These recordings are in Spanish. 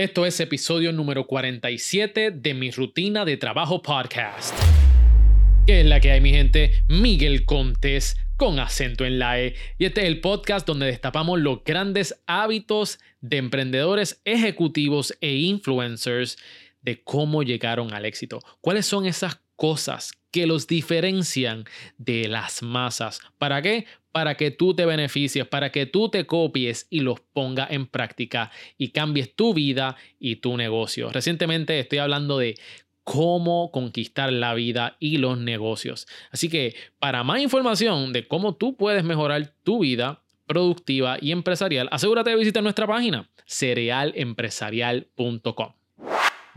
Esto es episodio número 47 de mi rutina de trabajo podcast. ¿Qué es la que hay, mi gente? Miguel Contes con acento en la E. Y este es el podcast donde destapamos los grandes hábitos de emprendedores, ejecutivos e influencers de cómo llegaron al éxito. ¿Cuáles son esas cosas que los diferencian de las masas? ¿Para qué? Para que tú te beneficies, para que tú te copies y los pongas en práctica y cambies tu vida y tu negocio. Recientemente estoy hablando de cómo conquistar la vida y los negocios. Así que para más información de cómo tú puedes mejorar tu vida productiva y empresarial, asegúrate de visitar nuestra página cerealempresarial.com.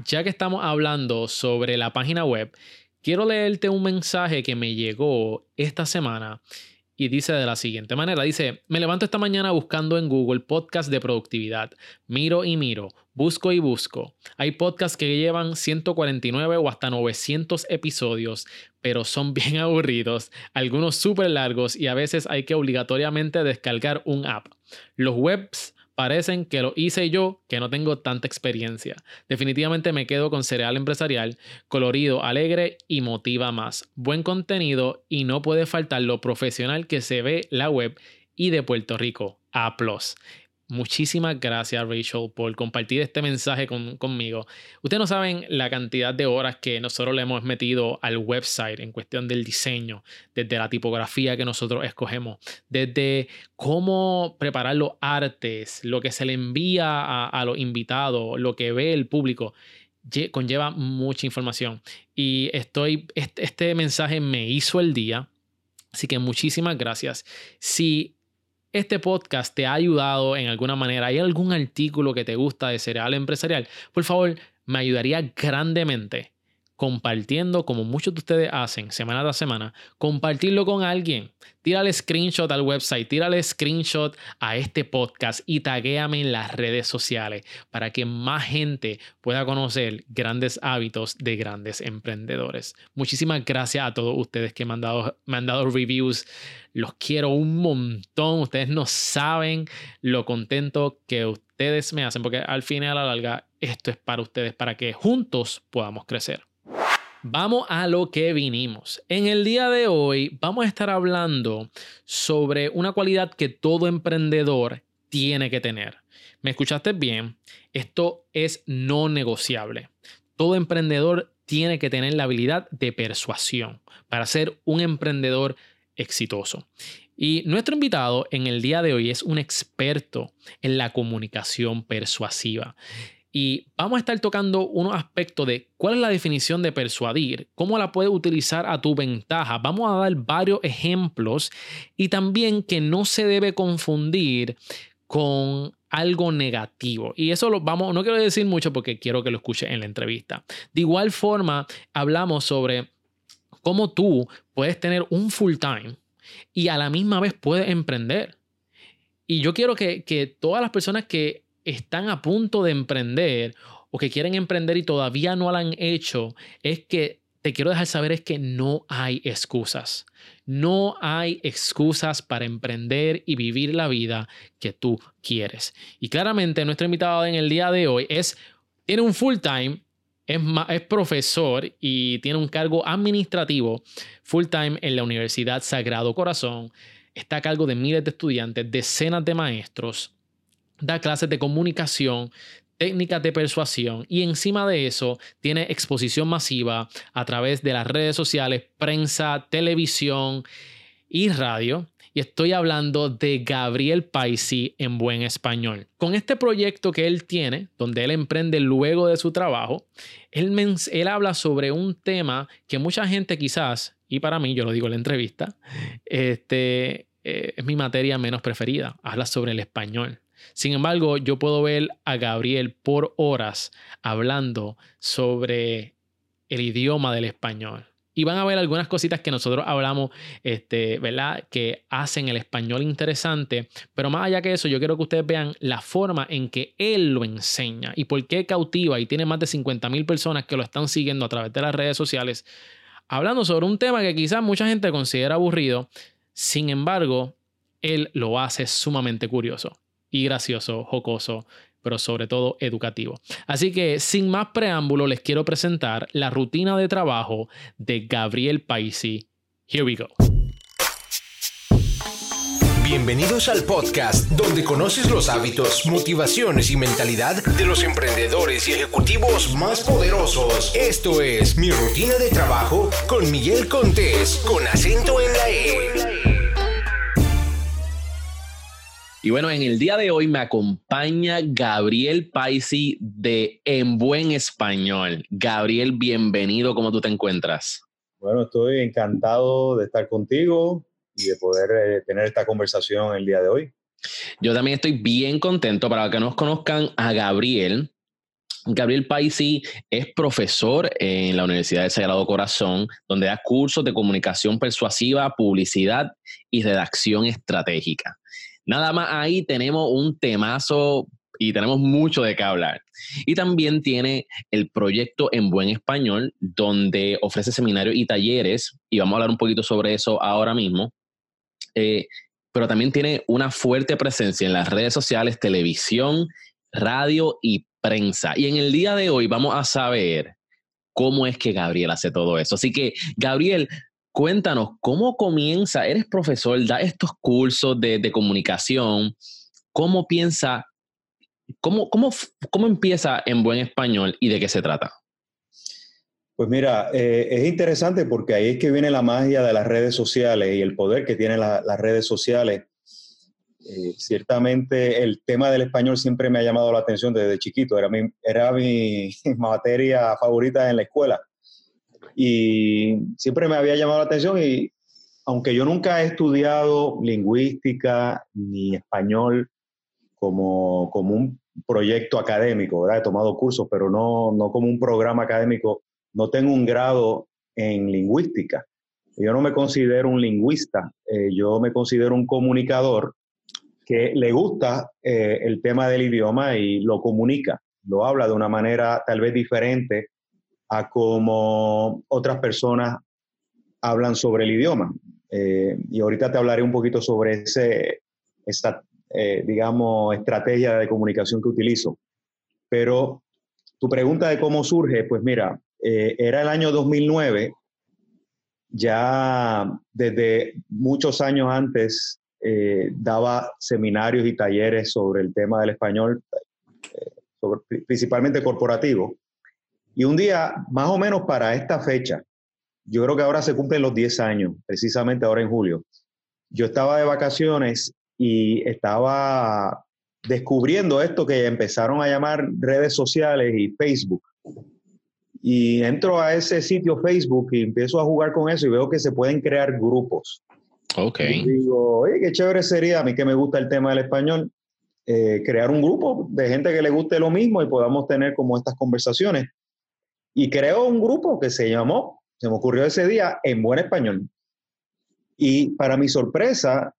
Ya que estamos hablando sobre la página web, quiero leerte un mensaje que me llegó esta semana y dice de la siguiente manera, dice, me levanto esta mañana buscando en Google podcast de productividad, miro y miro, busco y busco. Hay podcasts que llevan 149 o hasta 900 episodios, pero son bien aburridos, algunos súper largos y a veces hay que obligatoriamente descargar un app. Los webs parecen que lo hice yo, que no tengo tanta experiencia. Definitivamente me quedo con cereal empresarial, colorido, alegre y motiva más. Buen contenido y no puede faltar lo profesional que se ve la web y de Puerto Rico. A Muchísimas gracias, Rachel, por compartir este mensaje conmigo. Ustedes no saben la cantidad de horas que nosotros le hemos metido al website en cuestión del diseño, desde la tipografía que nosotros escogemos, desde cómo preparar los artes, lo que se le envía a, los invitados, lo que ve el público conlleva mucha información. Y estoy, este, este, mensaje me hizo el día. Así que muchísimas gracias. Si este podcast te ha ayudado en alguna manera, hay algún artículo que te gusta de Cereal Empresarial, por favor, me ayudaría grandemente compartiendo, como muchos de ustedes hacen semana tras semana, compartirlo con alguien. Tírale screenshot al website, tírale screenshot a este podcast y taguéame en las redes sociales para que más gente pueda conocer grandes hábitos de grandes emprendedores. Muchísimas gracias a todos ustedes que me han dado, me han dado reviews. Los quiero un montón. Ustedes no saben lo contento que ustedes me hacen porque al final a la larga esto es para ustedes, para que juntos podamos crecer. Vamos a lo que vinimos. En el día de hoy vamos a estar hablando sobre una cualidad que todo emprendedor tiene que tener. ¿Me escuchaste bien? Esto es no negociable. Todo emprendedor tiene que tener la habilidad de persuasión para ser un emprendedor exitoso. Y nuestro invitado en el día de hoy es un experto en la comunicación persuasiva. Y vamos a estar tocando unos aspectos de cuál es la definición de persuadir, cómo la puedes utilizar a tu ventaja. Vamos a dar varios ejemplos y también que no se debe confundir con algo negativo. Y eso lo vamos, no quiero decir mucho porque quiero que lo escuches en la entrevista. De igual forma, hablamos sobre cómo tú puedes tener un full time y a la misma vez puedes emprender. Y yo quiero que, que todas las personas que están a punto de emprender o que quieren emprender y todavía no lo han hecho, es que te quiero dejar saber es que no hay excusas. No hay excusas para emprender y vivir la vida que tú quieres. Y claramente nuestro invitado en el día de hoy es, tiene un full time, es, es profesor y tiene un cargo administrativo full time en la Universidad Sagrado Corazón. Está a cargo de miles de estudiantes, decenas de maestros da clases de comunicación, técnicas de persuasión y encima de eso tiene exposición masiva a través de las redes sociales, prensa, televisión y radio. Y estoy hablando de Gabriel Paisi en buen español. Con este proyecto que él tiene, donde él emprende luego de su trabajo, él, él habla sobre un tema que mucha gente quizás, y para mí, yo lo digo en la entrevista, este, eh, es mi materia menos preferida. Habla sobre el español. Sin embargo, yo puedo ver a Gabriel por horas hablando sobre el idioma del español. Y van a ver algunas cositas que nosotros hablamos, este, ¿verdad? Que hacen el español interesante. Pero más allá que eso, yo quiero que ustedes vean la forma en que él lo enseña y por qué cautiva y tiene más de 50 mil personas que lo están siguiendo a través de las redes sociales, hablando sobre un tema que quizás mucha gente considera aburrido. Sin embargo, él lo hace sumamente curioso y gracioso, jocoso, pero sobre todo educativo. Así que sin más preámbulo, les quiero presentar la rutina de trabajo de Gabriel Paisi. Here we go. Bienvenidos al podcast donde conoces los hábitos, motivaciones y mentalidad de los emprendedores y ejecutivos más poderosos. Esto es Mi Rutina de Trabajo con Miguel Contés, con acento en la E. Y bueno, en el día de hoy me acompaña Gabriel Paisi de En Buen Español. Gabriel, bienvenido, ¿cómo tú te encuentras? Bueno, estoy encantado de estar contigo y de poder eh, tener esta conversación el día de hoy. Yo también estoy bien contento para que nos conozcan a Gabriel. Gabriel Paisi es profesor en la Universidad del Sagrado Corazón, donde da cursos de comunicación persuasiva, publicidad y redacción estratégica. Nada más ahí tenemos un temazo y tenemos mucho de qué hablar. Y también tiene el proyecto En Buen Español, donde ofrece seminarios y talleres, y vamos a hablar un poquito sobre eso ahora mismo. Eh, pero también tiene una fuerte presencia en las redes sociales, televisión, radio y prensa. Y en el día de hoy vamos a saber cómo es que Gabriel hace todo eso. Así que, Gabriel, cuéntanos, ¿cómo comienza? Eres profesor, da estos cursos de, comunicación. ¿Cómo piensa, cómo, cómo, cómo empieza en buen español y de qué se trata? Pues mira, eh, es interesante porque ahí es que viene la magia de las redes sociales y el poder que tienen las redes sociales. Eh, ciertamente el tema del español siempre me ha llamado la atención desde chiquito, era mi, era mi materia favorita en la escuela. Y siempre me había llamado la atención y aunque yo nunca he estudiado lingüística ni español como, como un proyecto académico, ¿verdad? he tomado cursos, pero no, no como un programa académico no tengo un grado en lingüística. Yo no me considero un lingüista, eh, yo me considero un comunicador que le gusta eh, el tema del idioma y lo comunica, lo habla de una manera tal vez diferente a como otras personas hablan sobre el idioma. Eh, y ahorita te hablaré un poquito sobre ese, esta, digamos, estrategia de comunicación que utilizo. Pero tu pregunta de cómo surge, pues mira, eh, era el año 2009, ya desde muchos años antes eh, daba seminarios y talleres sobre el tema del español, eh, principalmente corporativo. Y un día, más o menos para esta fecha, yo creo que ahora se cumplen los 10 años, precisamente ahora en julio, yo estaba de vacaciones y estaba descubriendo esto que empezaron a llamar redes sociales y Facebook. Y entro a ese sitio Facebook y empiezo a jugar con eso y veo que se pueden crear grupos. Ok. Y digo, oye, qué chévere sería, a mí que me gusta el tema del español, eh, crear un grupo de gente que le guste lo mismo y podamos tener como estas conversaciones. Y creo un grupo que se llamó, se me ocurrió ese día, En Buen Español. Y para mi sorpresa,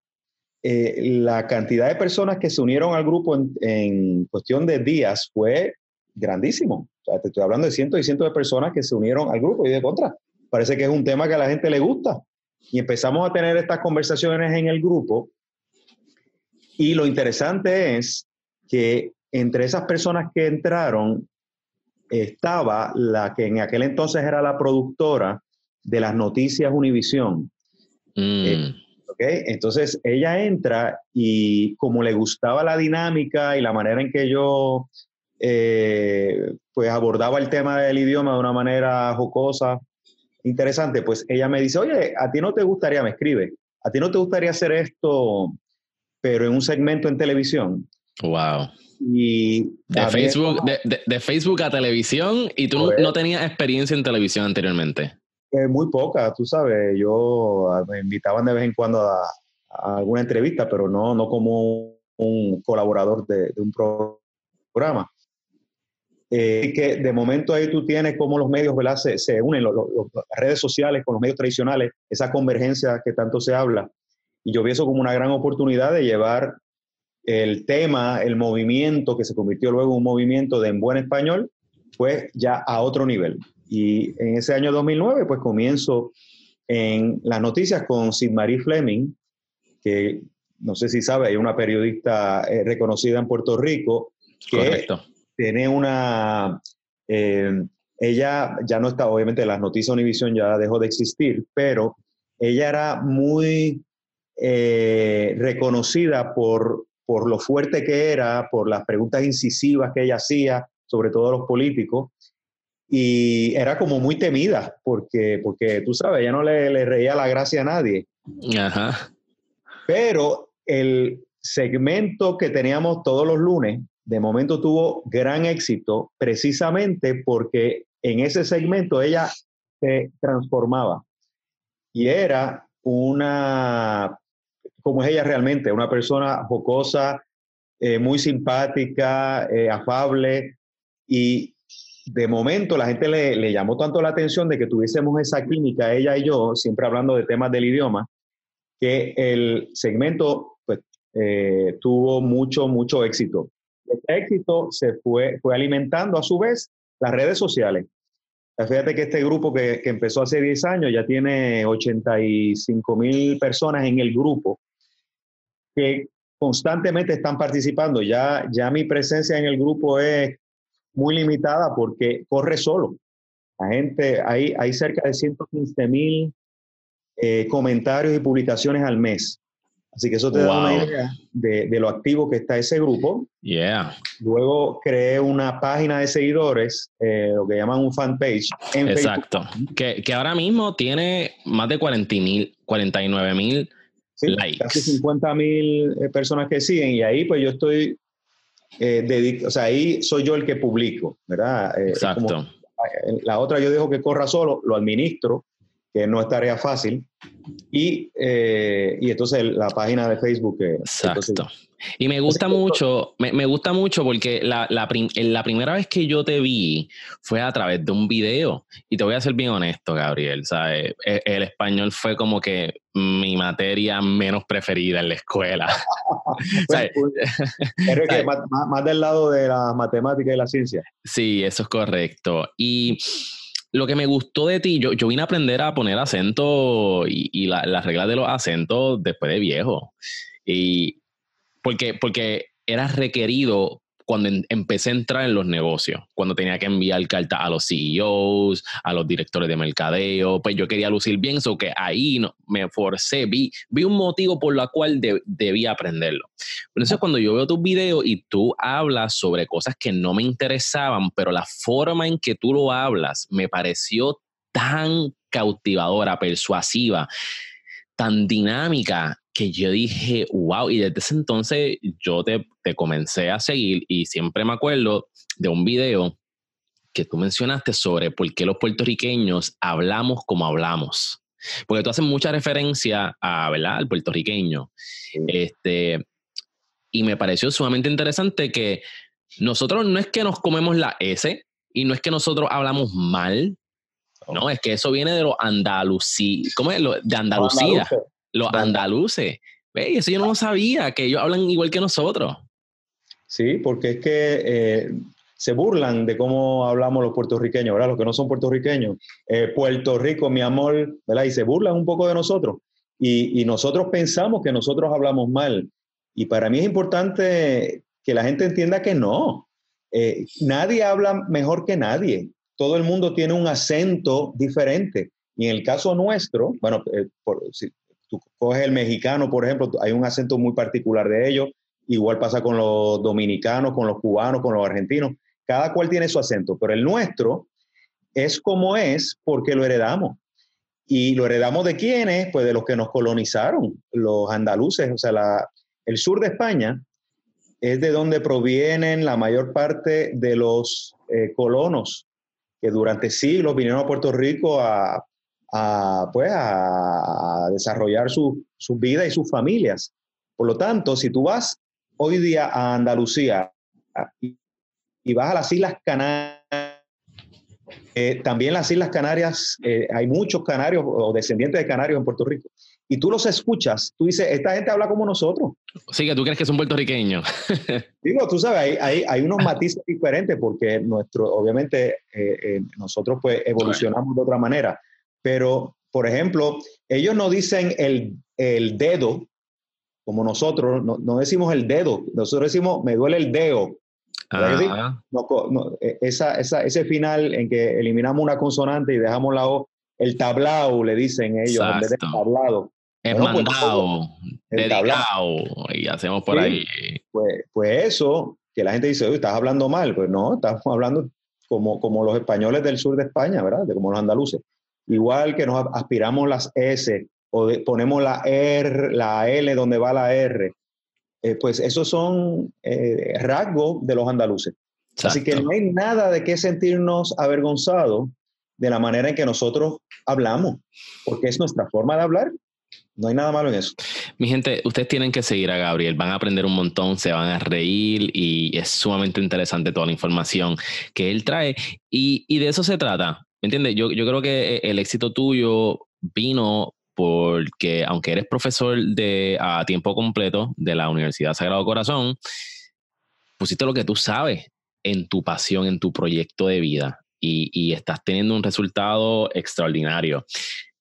eh, la cantidad de personas que se unieron al grupo en, en cuestión de días fue grandísimo. O sea, te estoy hablando de cientos y cientos de personas que se unieron al grupo y de contra. Parece que es un tema que a la gente le gusta. Y empezamos a tener estas conversaciones en el grupo. Y lo interesante es que entre esas personas que entraron estaba la que en aquel entonces era la productora de las noticias Univisión. Mm. Eh, entonces ella entra y como le gustaba la dinámica y la manera en que yo eh, pues abordaba el tema del idioma de una manera jocosa, interesante, pues ella me dice, oye, a ti no te gustaría, me escribe, a ti no te gustaría hacer esto, pero en un segmento en televisión. Wow. Y de Facebook, de, Facebook a televisión y tú no, tenías experiencia en televisión anteriormente. Eh, muy poca, tú sabes, yo ah, me invitaban de vez en cuando a, alguna entrevista, pero no, no como un colaborador de, de un programa. Eh, que de momento ahí tú tienes cómo los medios ¿verdad? Se, se unen, las redes sociales con los medios tradicionales, esa convergencia que tanto se habla. Y yo vi eso como una gran oportunidad de llevar el tema, el movimiento que se convirtió luego en un movimiento de en buen español, pues ya a otro nivel. Y en ese año 2009, pues comienzo en las noticias con Sid Marie Fleming, que no sé si sabe, hay una periodista eh, reconocida en Puerto Rico que tiene una... Eh, ella ya no está, obviamente las noticias Univision ya dejó de existir, pero ella era muy eh, reconocida por, por lo fuerte que era, por las preguntas incisivas que ella hacía, sobre todo a los políticos, y era como muy temida, porque, porque tú sabes, ella no le, le reía la gracia a nadie. Ajá. Pero el segmento que teníamos todos los lunes, de momento tuvo gran éxito precisamente porque en ese segmento ella se transformaba y era una, como es ella realmente, una persona jocosa, eh, muy simpática, eh, afable y de momento la gente le, le, llamó tanto la atención de que tuviésemos esa química, ella y yo, siempre hablando de temas del idioma, que el segmento pues, eh, tuvo mucho, mucho éxito. Este éxito se fue, fue alimentando a su vez las redes sociales. Fíjate que este grupo que, que empezó hace 10 años ya tiene 85 mil personas en el grupo que constantemente están participando. Ya, ya mi presencia en el grupo es muy limitada porque corre solo. La gente, hay, hay cerca de 115 mil eh, comentarios y publicaciones al mes. Así que eso te da una idea de, de, lo activo que está ese grupo. Yeah. Luego creé una página de seguidores, eh, lo que llaman un fanpage. En Exacto. Que, que, ahora mismo tiene más de 40 mil, 49 mil likes. Casi 50 mil eh, personas que siguen y ahí pues yo estoy, eh, o sea, ahí soy yo el que publico, ¿verdad? Exacto. la otra yo dejo que corra solo, lo administro que no es tarea fácil. Y, eh, y entonces la página de Facebook. Exacto. y me gusta mucho, me, me, gusta mucho porque la, la, la, primera vez que yo te vi fue a través de un video. Y te voy a ser bien honesto, Gabriel. ¿sabes? El, el español fue como que mi materia menos preferida en la escuela. Pues, que más, más del lado de la matemática y la ciencia. Sí, eso es correcto. Y lo que me gustó de ti, yo, yo vine a aprender a poner acento y, y las reglas de los acentos después de viejo. Y porque, porque era requerido cuando empecé a entrar en los negocios, cuando tenía que enviar cartas a los CEOs, a los directores de mercadeo, pues yo quería lucir bien, eso que ahí no, me forcé, vi, vi un motivo por el cual debía aprenderlo. Entonces cuando yo veo tus videos y tú hablas sobre cosas que no me interesaban, pero la forma en que tú lo hablas me pareció tan cautivadora, persuasiva, tan dinámica que yo dije, wow, y desde ese entonces yo te, te, comencé a seguir y siempre me acuerdo de un video que tú mencionaste sobre por qué los puertorriqueños hablamos como hablamos. Porque tú haces mucha referencia a, ¿verdad? al puertorriqueño. Este, y me pareció sumamente interesante que nosotros no es que nos comemos la S y no es que nosotros hablamos mal, no, es que eso viene de los andalusí, ¿cómo es? De Andalucía los andaluces. Eso yo no lo sabía, que ellos hablan igual que nosotros. Sí, porque es que eh, se burlan de cómo hablamos los puertorriqueños, ¿verdad? Los que no son puertorriqueños. Eh, Puerto Rico, mi amor, ¿verdad? Y se burlan un poco de nosotros. Y, y, nosotros pensamos que nosotros hablamos mal. Y para mí es importante que la gente entienda que no. Eh, nadie habla mejor que nadie. Todo el mundo tiene un acento diferente. Y en el caso nuestro, bueno, por, si, Tú coges el mexicano, por ejemplo, hay un acento muy particular de ellos. Igual pasa con los dominicanos, con los cubanos, con los argentinos. Cada cual tiene su acento, pero el nuestro es como es porque lo heredamos. ¿Y lo heredamos de quiénes? Pues de los que nos colonizaron, los andaluces. O sea, el sur de España es de donde provienen la mayor parte de los eh, colonos que durante siglos vinieron a Puerto Rico a, a, pues, a desarrollar su, su, vida y sus familias. Por lo tanto, si tú vas hoy día a Andalucía y, vas a las Islas Canarias, eh, también las Islas Canarias, eh, hay muchos canarios o descendientes de canarios en Puerto Rico. Y tú los escuchas, tú dices, esta gente habla como nosotros. Sí, que tú crees que son puertorriqueños. Digo, tú sabes, hay, hay, hay unos matices diferentes porque nuestro, obviamente, eh, nosotros pues evolucionamos de otra manera. Pero, por ejemplo, ellos no dicen el, el dedo, como nosotros, no, no, decimos el dedo, nosotros decimos me duele el dedo. E, esa, ese final en que eliminamos una consonante y dejamos la O, el tablao, le dicen ellos, en vez de tablado. Es pues, mandado, dedicado, y hacemos por ahí. Pues, pues eso, que la gente dice, Uy, estás hablando mal. Pues no, estamos hablando como, como los españoles del sur de España, ¿verdad? De como los andaluces. Igual que nos aspiramos las S o ponemos la R, la L donde va la R. Eh, pues esos son eh, rasgos de los andaluces. Así que no hay nada de qué sentirnos avergonzados de la manera en que nosotros hablamos, porque es nuestra forma de hablar. No hay nada malo en eso. Mi gente, ustedes tienen que seguir a Gabriel, van a aprender un montón, se van a reír y es sumamente interesante toda la información que él trae y, y de eso se trata. ¿Me entiendes? Yo, yo creo que el éxito tuyo vino porque aunque eres profesor de a tiempo completo de la Universidad Sagrado Corazón, pusiste lo que tú sabes en tu pasión, en tu proyecto de vida y, estás teniendo un resultado extraordinario.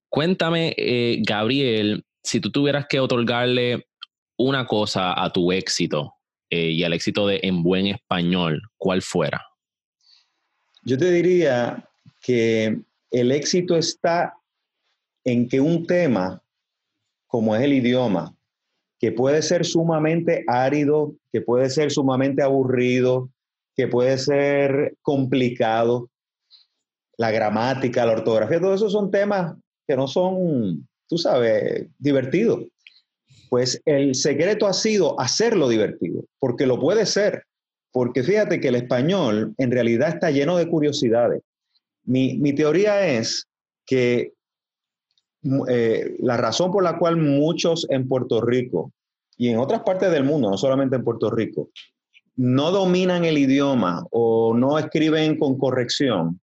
Cuéntame, eh, Gabriel, si tú tuvieras que otorgarle una cosa a tu éxito eh, y al éxito de En Buen Español, ¿cuál fuera? Yo te diría que el éxito está en que un tema como es el idioma, que puede ser sumamente árido, que puede ser sumamente aburrido, que puede ser complicado, la gramática, la ortografía, todo eso son temas que no son, tú sabes, divertidos. Pues el secreto ha sido hacerlo divertido, porque lo puede ser, porque fíjate que el español en realidad está lleno de curiosidades. Mi, mi teoría es que eh, la razón por la cual muchos en Puerto Rico y en otras partes del mundo, no solamente en Puerto Rico, no dominan el idioma o no escriben con corrección,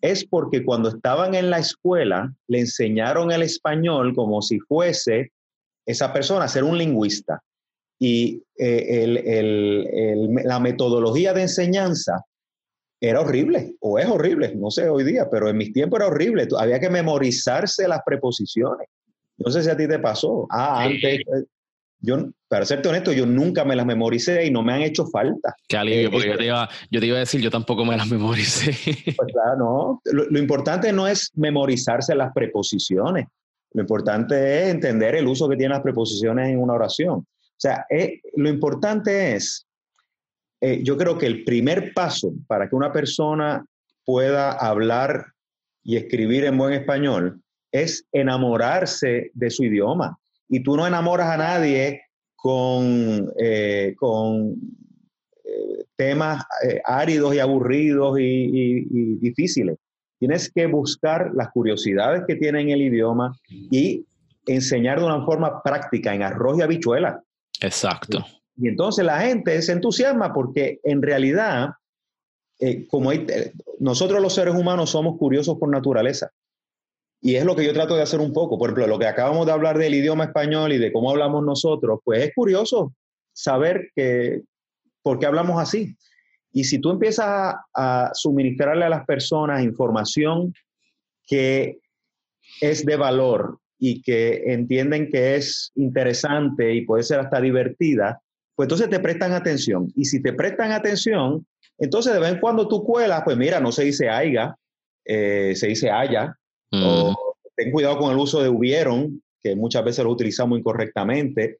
es porque cuando estaban en la escuela le enseñaron el español como si fuese esa persona ser un lingüista. Y eh, la metodología de enseñanza era horrible, o es horrible, no sé hoy día, pero en mis tiempos era horrible. Había que memorizarse las preposiciones. No sé si a ti te pasó. Ah, antes, eh, yo, para serte honesto, yo nunca me las memoricé y no me han hecho falta. Qué alivio, eh, porque yo, te iba, yo te iba a decir, yo tampoco me las memoricé. Pues claro, no. Lo, importante no es memorizarse las preposiciones. Lo importante es entender el uso que tienen las preposiciones en una oración. O sea, eh, lo importante es eh, yo creo que el primer paso para que una persona pueda hablar y escribir en buen español es enamorarse de su idioma. Y tú no enamoras a nadie con, eh, con eh, temas áridos y aburridos y, difíciles. Tienes que buscar las curiosidades que tiene en el idioma y enseñar de una forma práctica, en arroz y habichuela. Exacto. Y entonces la gente se entusiasma porque en realidad, eh, como eh, nosotros los seres humanos somos curiosos por naturaleza. Y es lo que yo trato de hacer un poco. Por ejemplo, lo que acabamos de hablar del idioma español y de cómo hablamos nosotros, pues es curioso saber que, por qué hablamos así. Y si tú empiezas a, a suministrarle a las personas información que es de valor y que entienden que es interesante y puede ser hasta divertida, pues entonces te prestan atención. Y si te prestan atención, entonces de vez en cuando tú cuelas, pues mira, no se dice aiga, eh, se dice haya, o ten cuidado con el uso de hubieron, que muchas veces lo utilizamos incorrectamente,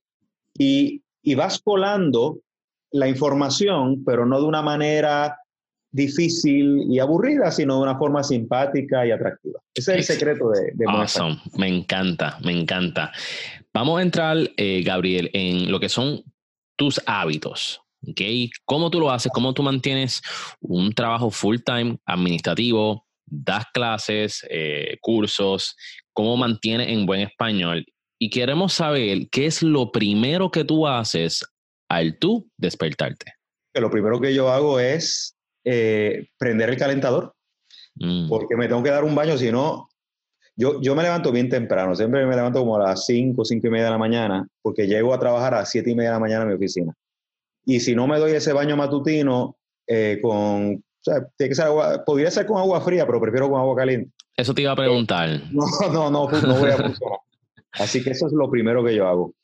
y, y vas colando la información, pero no de una manera difícil y aburrida, sino de una forma simpática y atractiva. Ese es el secreto de, de awesome. Me encanta, me encanta. Vamos a entrar, eh, Gabriel, en lo que son tus hábitos. ¿okay? ¿Cómo tú lo haces? ¿Cómo tú mantienes un trabajo full time administrativo? Das clases, eh, cursos, cómo mantienes en buen español. Y queremos saber qué es lo primero que tú haces al tú despertarte. Lo primero que yo hago es eh, prender el calentador, mm. porque me tengo que dar un baño, si no, yo, yo me levanto bien temprano, siempre me levanto como a las 5, 5 y media de la mañana, porque llego a trabajar a las 7 y media de la mañana en mi oficina. Y si no me doy ese baño matutino eh, con, o sea, tiene que ser agua, podría ser con agua fría, pero prefiero con agua caliente. Eso te iba a preguntar. no, no, no, no voy a funcionar. Así que eso es lo primero que yo hago,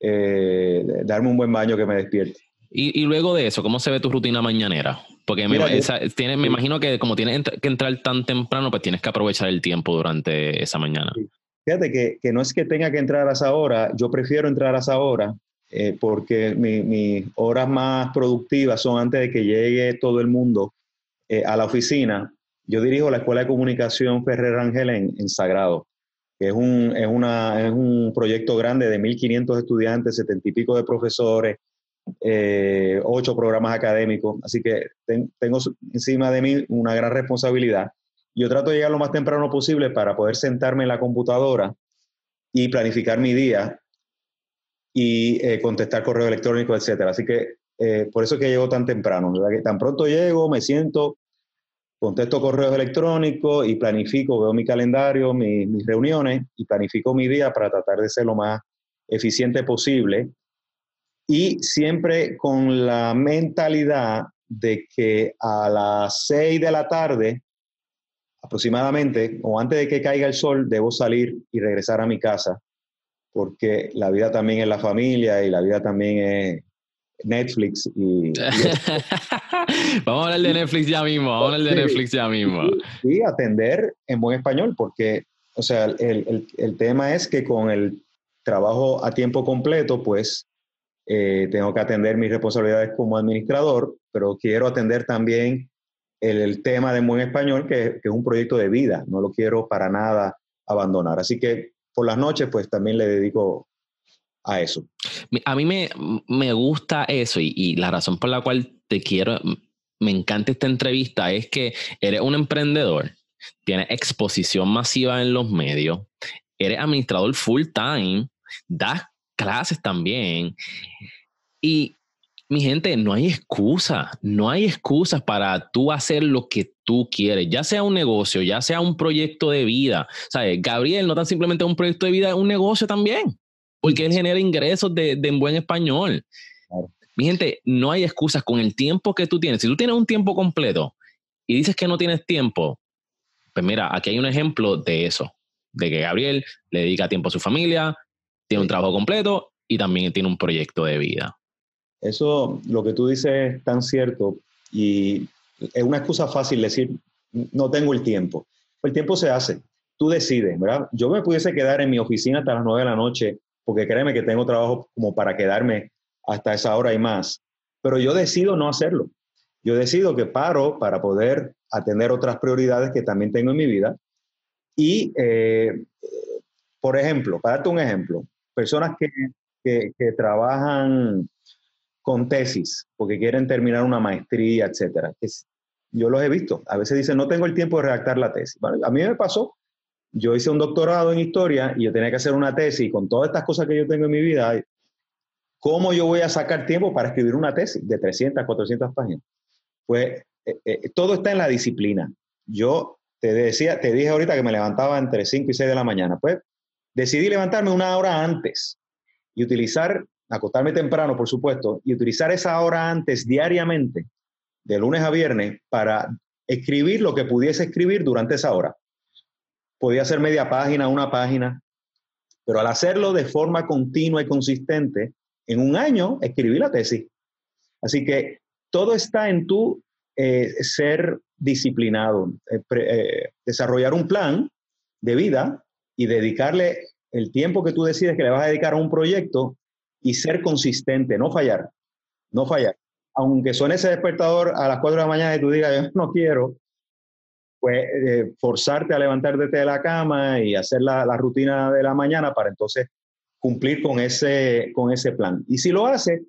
eh, darme un buen baño que me despierte. Y, luego de eso, ¿cómo se ve tu rutina mañanera? Porque me, me imagino que como tienes que entrar tan temprano, pues tienes que aprovechar el tiempo durante esa mañana. Fíjate que, que, no es que tenga que entrar a esa hora, yo prefiero entrar a esa hora eh, porque mis horas más productivas son antes de que llegue todo el mundo eh, a la oficina. Yo dirijo la Escuela de Comunicación Ferrer Ángel en, en Sagrado es un, es, una, es un proyecto grande de 1.500 estudiantes, 70 y pico de profesores, eh, ocho programas académicos, así que tengo encima de mí una gran responsabilidad. Yo trato de llegar lo más temprano posible para poder sentarme en la computadora y planificar mi día y eh, contestar correo electrónico, etcétera. Así que eh, por eso es que llego tan temprano, tan pronto llego, me siento, contesto correos electrónicos y planifico, veo mi calendario, mis reuniones y planifico mi día para tratar de ser lo más eficiente posible y siempre con la mentalidad de que a las 6 de la tarde aproximadamente o antes de que caiga el sol debo salir y regresar a mi casa porque la vida también es la familia y la vida también es Netflix y... vamos a hablar de Netflix ya mismo, vamos a hablar de Netflix ya mismo. Y, atender en buen español, porque, o sea, el, el, tema es que con el trabajo a tiempo completo, pues eh, tengo que atender mis responsabilidades como administrador, pero quiero atender también el, tema de buen español, que, que, es un proyecto de vida, no lo quiero para nada abandonar. Así que por las noches, pues también le dedico a eso. A mí me, me gusta eso y, la razón por la cual te quiero, me encanta esta entrevista es que eres un emprendedor, tienes exposición masiva en los medios, eres administrador full time, das clases también y mi gente, no hay excusa, no hay excusas para tú hacer lo que tú quieres, ya sea un negocio, ya sea un proyecto de vida. ¿Sabes? Gabriel no tan simplemente un proyecto de vida, es un negocio también porque él genera ingresos de, de en buen español. Mi gente, no hay excusas con el tiempo que tú tienes. Si tú tienes un tiempo completo y dices que no tienes tiempo, pues mira, aquí hay un ejemplo de eso, de que Gabriel le dedica tiempo a su familia, tiene un trabajo completo y también tiene un proyecto de vida. Eso, lo que tú dices es tan cierto y es una excusa fácil decir, no tengo el tiempo. El tiempo se hace, tú decides, ¿verdad? Yo me pudiese quedar en mi oficina hasta las nueve de la noche porque créeme que tengo trabajo como para quedarme hasta esa hora y más, pero yo decido no hacerlo. Yo decido que paro para poder atender otras prioridades que también tengo en mi vida. Y, eh, por ejemplo, para darte un ejemplo, personas que, que, trabajan con tesis porque quieren terminar una maestría, etcétera. yo los he visto. A veces dicen, no tengo el tiempo de redactar la tesis. a mí me pasó yo hice un doctorado en historia y yo tenía que hacer una tesis con todas estas cosas que yo tengo en mi vida. ¿Cómo yo voy a sacar tiempo para escribir una tesis de 300, 400 páginas? Pues eh, eh, todo está en la disciplina. Yo te decía, te dije ahorita que me levantaba entre 5 y 6 de la mañana. Pues decidí levantarme una hora antes y utilizar, acostarme temprano, por supuesto, y utilizar esa hora antes diariamente, de lunes a viernes, para escribir lo que pudiese escribir durante esa hora podía ser media página, una página, pero al hacerlo de forma continua y consistente, en un año escribí la tesis. Así que todo está en tu eh, ser disciplinado, eh, eh, desarrollar un plan de vida y dedicarle el tiempo que tú decides que le vas a dedicar a un proyecto y ser consistente, no fallar, no fallar. Aunque suene ese despertador a las 4 de la mañana y tú digas, yo no quiero, pues eh, forzarte a levantarte de la cama y hacer la, rutina de la mañana para entonces cumplir con ese, con ese plan. Y si lo hace,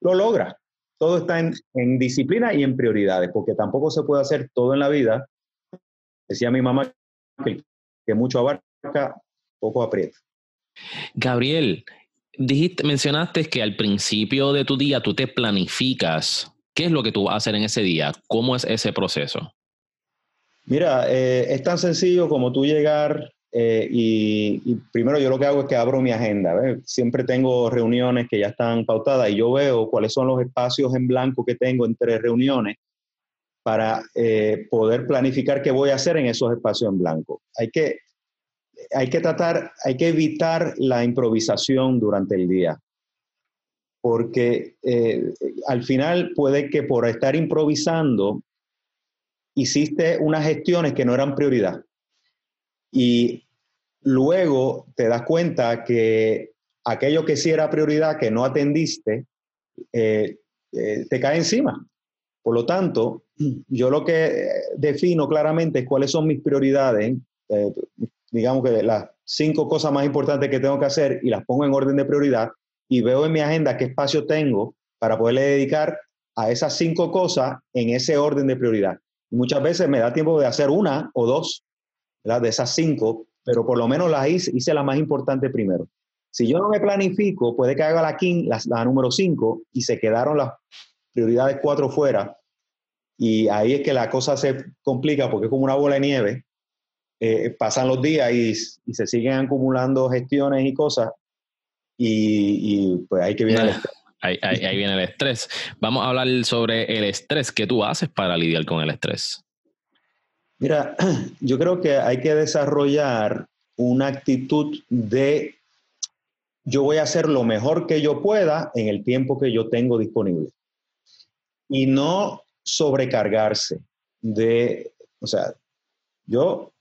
lo logra. Todo está en, disciplina y en prioridades, porque tampoco se puede hacer todo en la vida. Decía mi mamá que, que mucho abarca, poco aprieta. Gabriel, dijiste, mencionaste que al principio de tu día tú te planificas. ¿Qué es lo que tú vas a hacer en ese día? ¿Cómo es ese proceso? Mira, eh, es tan sencillo como tú llegar eh, y, primero yo lo que hago es que abro mi agenda. Siempre tengo reuniones que ya están pautadas y yo veo cuáles son los espacios en blanco que tengo entre reuniones para eh, poder planificar qué voy a hacer en esos espacios en blanco. Hay que, hay que tratar, hay que evitar la improvisación durante el día. porque eh, al final puede que por estar improvisando hiciste unas gestiones que no eran prioridad. Y luego te das cuenta que aquello que sí era prioridad, que no atendiste, eh, eh, te cae encima. Por lo tanto, yo lo que defino claramente es cuáles son mis prioridades, digamos que las cinco cosas más importantes que tengo que hacer y las pongo en orden de prioridad y veo en mi agenda qué espacio tengo para poderle dedicar a esas cinco cosas en ese orden de prioridad. muchas veces me da tiempo de hacer una o dos de esas cinco, pero por lo menos las hice, hice la más importante primero. Si yo no me planifico, puede que haga la, la, número cinco y se quedaron las prioridades cuatro fuera. Y ahí es que la cosa se complica porque es como una bola de nieve. Eh, pasan los días y, y, se siguen acumulando gestiones y cosas y, pues ahí que viene el estrés. Ahí, viene el estrés. Vamos a hablar sobre el estrés. ¿Qué tú haces para lidiar con el estrés? Mira, yo creo que hay que desarrollar una actitud de yo voy a hacer lo mejor que yo pueda en el tiempo que yo tengo disponible. Y no sobrecargarse de, o sea, yo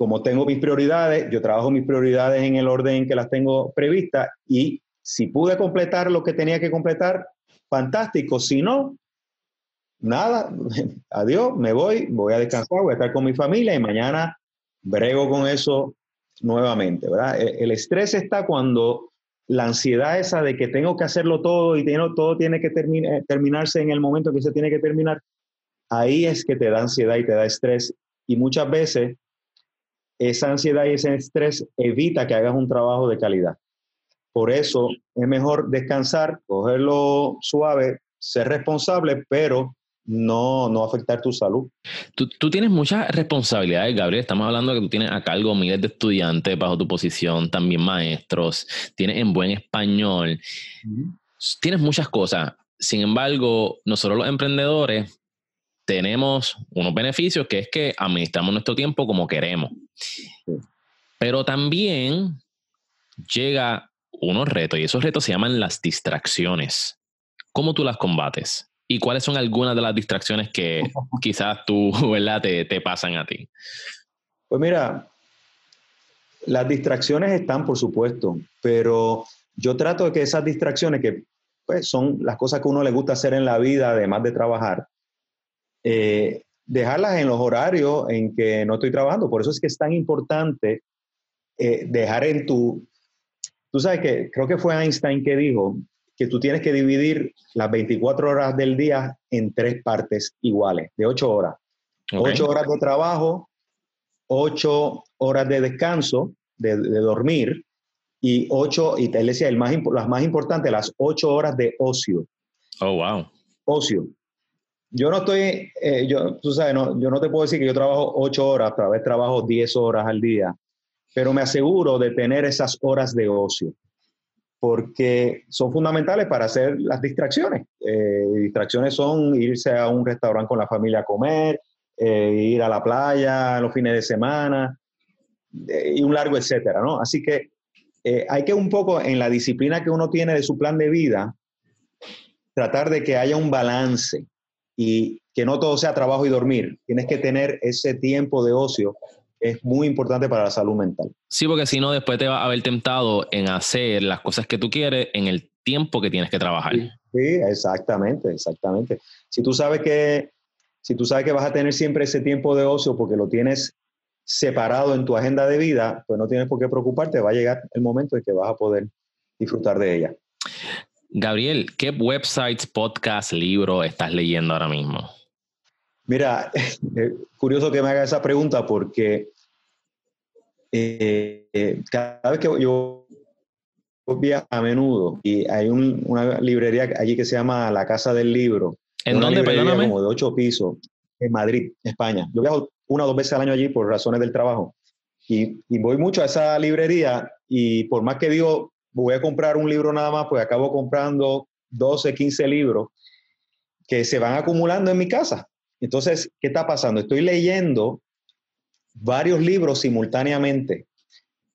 como tengo mis prioridades, yo trabajo mis prioridades en el orden que las tengo previstas y si pude completar lo que tenía que completar, fantástico. Si no, nada, adiós, me voy, voy a descansar, voy a estar con mi familia y mañana brego con eso nuevamente, ¿verdad? E, el, estrés está cuando la ansiedad esa de que tengo que hacerlo todo y todo tiene que terminarse en el momento que se tiene que terminar, ahí es que te da ansiedad y te da estrés. Y muchas veces esa ansiedad y ese estrés evita que hagas un trabajo de calidad. Por eso es mejor descansar, cogerlo suave, ser responsable, pero no, no afectar tu salud. Tú, tienes muchas responsabilidades, Gabriel. Estamos hablando de que tú tienes a cargo miles de estudiantes bajo tu posición, también maestros, tienes en buen español, tienes muchas cosas. Sin embargo, nosotros los emprendedores tenemos unos beneficios que es que administramos nuestro tiempo como queremos. Pero también llega unos retos y esos retos se llaman las distracciones. ¿Cómo tú las combates? ¿Y cuáles son algunas de las distracciones que quizás tú, ¿verdad?, te, te pasan a ti. Pues mira, las distracciones están, por supuesto, pero yo trato de que esas distracciones, que pues, son las cosas que uno le gusta hacer en la vida, además de trabajar, eh, dejarlas en los horarios en que no estoy trabajando. Por eso es que es tan importante eh, dejar en tu... Tú sabes que creo que fue Einstein que dijo que tú tienes que dividir las 24 horas del día en tres partes iguales, de 8 horas. 8 horas de trabajo, 8 horas de descanso, de, dormir, y 8, y él decía, el más, las más importantes, las 8 horas de ocio. Oh, wow. Ocio yo no estoy, eh, yo, tú sabes, no, yo no te puedo decir que yo trabajo ocho horas, tal vez trabajo diez horas al día, pero me aseguro de tener esas horas de ocio, porque son fundamentales para hacer las distracciones. Eh, distracciones son irse a un restaurante con la familia a comer, eh, ir a la playa los fines de semana y un largo etcétera, ¿no? Así que hay que un poco en la disciplina que uno tiene de su plan de vida, tratar de que haya un balance y que no todo sea trabajo y dormir. Tienes que tener ese tiempo de ocio. Es muy importante para la salud mental. Sí, porque si no, después te va a haber tentado en hacer las cosas que tú quieres en el tiempo que tienes que trabajar. Sí, exactamente, exactamente. Si tú sabes que si tú sabes que vas a tener siempre ese tiempo de ocio porque lo tienes separado en tu agenda de vida, pues no tienes por qué preocuparte, va a llegar el momento en que vas a poder disfrutar de ella. Gabriel, ¿qué websites, podcasts, libros estás leyendo ahora mismo? Mira, curioso que me haga esa pregunta porque eh, cada vez que yo viajo a menudo y hay una librería allí que se llama La Casa del Libro. ¿En dónde, perdóname? Como de ocho pisos, en Madrid, España. Yo viajo una o dos veces al año allí por razones del trabajo. Y, y, voy mucho a esa librería y por más que digo, voy a comprar un libro nada más, pues acabo comprando 12, 15 libros que se van acumulando en mi casa. Entonces, ¿qué está pasando? Estoy leyendo varios libros simultáneamente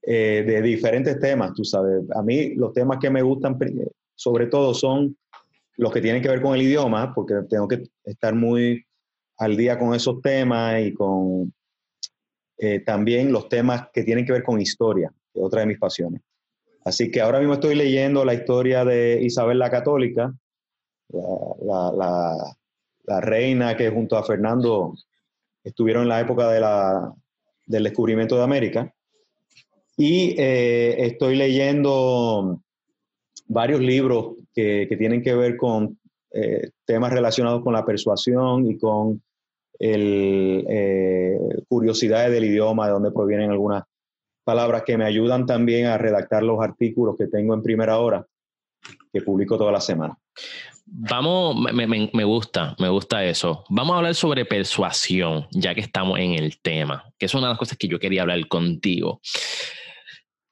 eh, de diferentes temas, tú sabes. A mí los temas que me gustan sobre todo son los que tienen que ver con el idioma, porque tengo que estar muy al día con esos temas y con eh, también los temas que tienen que ver con historia, otra de mis pasiones. Así que ahora mismo estoy leyendo la historia de Isabel la Católica, la, reina que junto a Fernando estuvieron en la época del descubrimiento de América. Y eh, estoy leyendo varios libros que, que tienen que ver con eh, temas relacionados con la persuasión y con el, eh, curiosidades del idioma, de dónde provienen algunas palabras que me ayudan también a redactar los artículos que tengo en primera hora, que publico toda la semana. Vamos, me, me, me, gusta, me gusta eso. Vamos a hablar sobre persuasión, ya que estamos en el tema, que es una de las cosas que yo quería hablar contigo.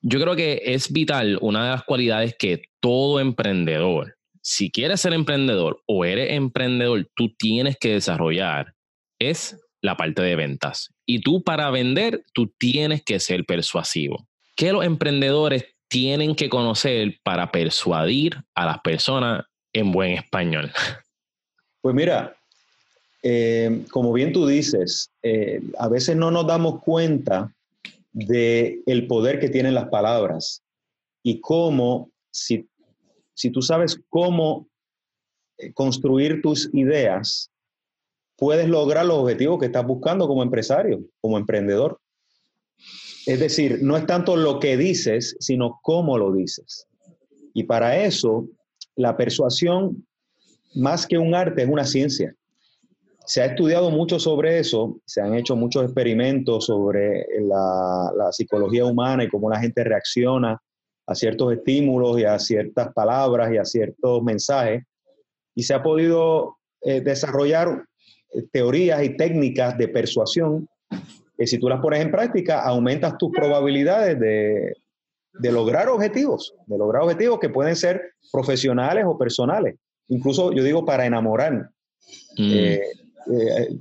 Yo creo que es vital, una de las cualidades que todo emprendedor, si quieres ser emprendedor o eres emprendedor, tú tienes que desarrollar, es la parte de ventas. Y tú para vender, tú tienes que ser persuasivo. ¿Qué los emprendedores tienen que conocer para persuadir a las personas en buen español? Pues mira, eh, como bien tú dices, eh, a veces no nos damos cuenta de el poder que tienen las palabras y cómo, si, si tú sabes cómo eh, construir tus ideas, puedes lograr los objetivos que estás buscando como empresario, como emprendedor. Es decir, no es tanto lo que dices, sino cómo lo dices. Y para eso la persuasión, más que un arte, es una ciencia. Se ha estudiado mucho sobre eso, se han hecho muchos experimentos sobre la, psicología humana y cómo la gente reacciona a ciertos estímulos y a ciertas palabras y a ciertos mensajes. Y se ha podido eh, desarrollar teorías y técnicas de persuasión que si tú las pones en práctica, aumentas tus probabilidades de, de lograr objetivos, de lograr objetivos que pueden ser profesionales o personales. Incluso yo digo para enamorar. Mm. Eh,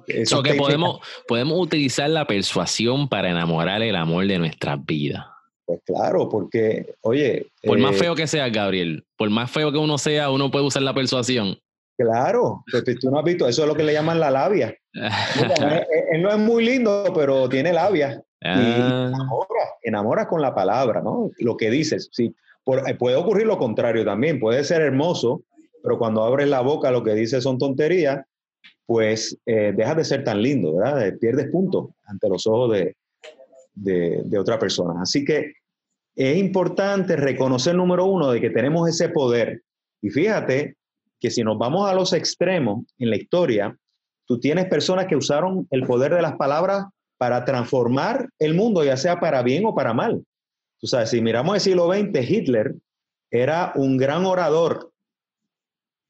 eh que podemos, podemos utilizar la persuasión para enamorar el amor de nuestras vidas. Pues claro, porque, oye. Por más eh, feo que sea, Gabriel, por más feo que uno sea, uno puede usar la persuasión. Claro, tú no has visto, eso es lo que le llaman la labia. él, no es muy lindo, pero tiene labia. Y ah. enamora, enamora con la palabra, ¿no? Lo que dices. Sí, eh, puede ocurrir lo contrario también, puede ser hermoso, pero cuando abres la boca lo que dices son tonterías, pues eh, dejas de ser tan lindo, ¿verdad? Eh, pierdes puntos ante los ojos de, de, de otra persona. Así que es importante reconocer, número uno, de que tenemos ese poder. Y fíjate que si nos vamos a los extremos en la historia, tú tienes personas que usaron el poder de las palabras para transformar el mundo, ya sea para bien o para mal. Tú sabes, si miramos el siglo XX, Hitler era un gran orador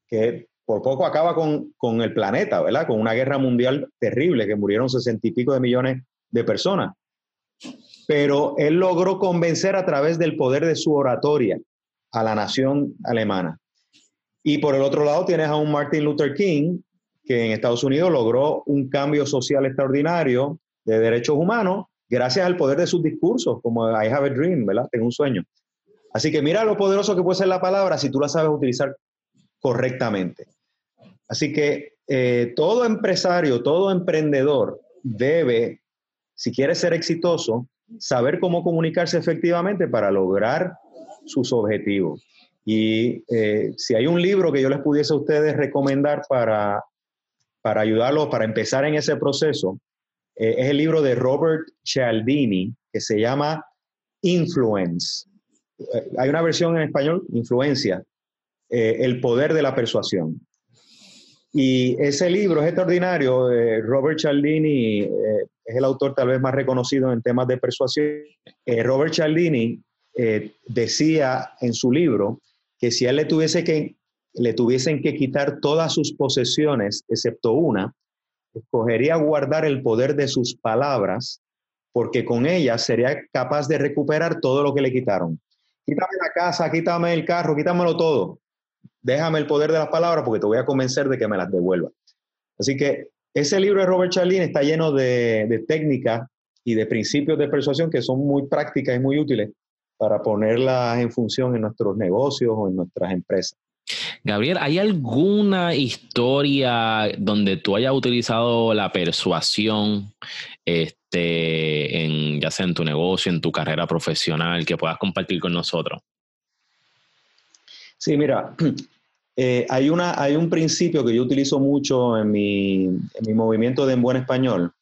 que por poco acaba con, el planeta, ¿verdad? Con una guerra mundial terrible, que murieron sesenta y pico de millones de personas. Pero él logró convencer a través del poder de su oratoria a la nación alemana. Y por el otro lado tienes a un Martin Luther King, que en Estados Unidos logró un cambio social extraordinario de derechos humanos gracias al poder de sus discursos, como I have a dream, ¿verdad? Tengo un sueño. Así que mira lo poderoso que puede ser la palabra si tú la sabes utilizar correctamente. Así que eh, todo empresario, todo emprendedor debe, si quiere ser exitoso, saber cómo comunicarse efectivamente para lograr sus objetivos. Y eh, si hay un libro que yo les pudiese a ustedes recomendar para, para ayudarlos, para empezar en ese proceso, eh, es el libro de Robert Cialdini que se llama Influence. Eh, hay una versión en español, Influencia, El poder de la persuasión. Y ese libro es extraordinario. Robert Cialdini es el autor tal vez más reconocido en temas de persuasión. Robert Cialdini decía en su libro que si él le, tuviese que, le tuviesen que quitar todas sus posesiones, excepto una, escogería guardar el poder de sus palabras, porque con ellas sería capaz de recuperar todo lo que le quitaron. Quítame la casa, quítame el carro, quítamelo todo. Déjame el poder de las palabras porque te voy a convencer de que me las devuelva. Así que ese libro de Robert Charlene está lleno de, de técnicas y de principios de persuasión que son muy prácticas y muy útiles para ponerlas en función en nuestros negocios o en nuestras empresas. Gabriel, ¿hay alguna historia donde tú hayas utilizado la persuasión, este, en, ya sea en tu negocio, en tu carrera profesional, que puedas compartir con nosotros? Sí, mira, eh, hay, una, hay un principio que yo utilizo mucho en mi, en mi movimiento de En Buen Español,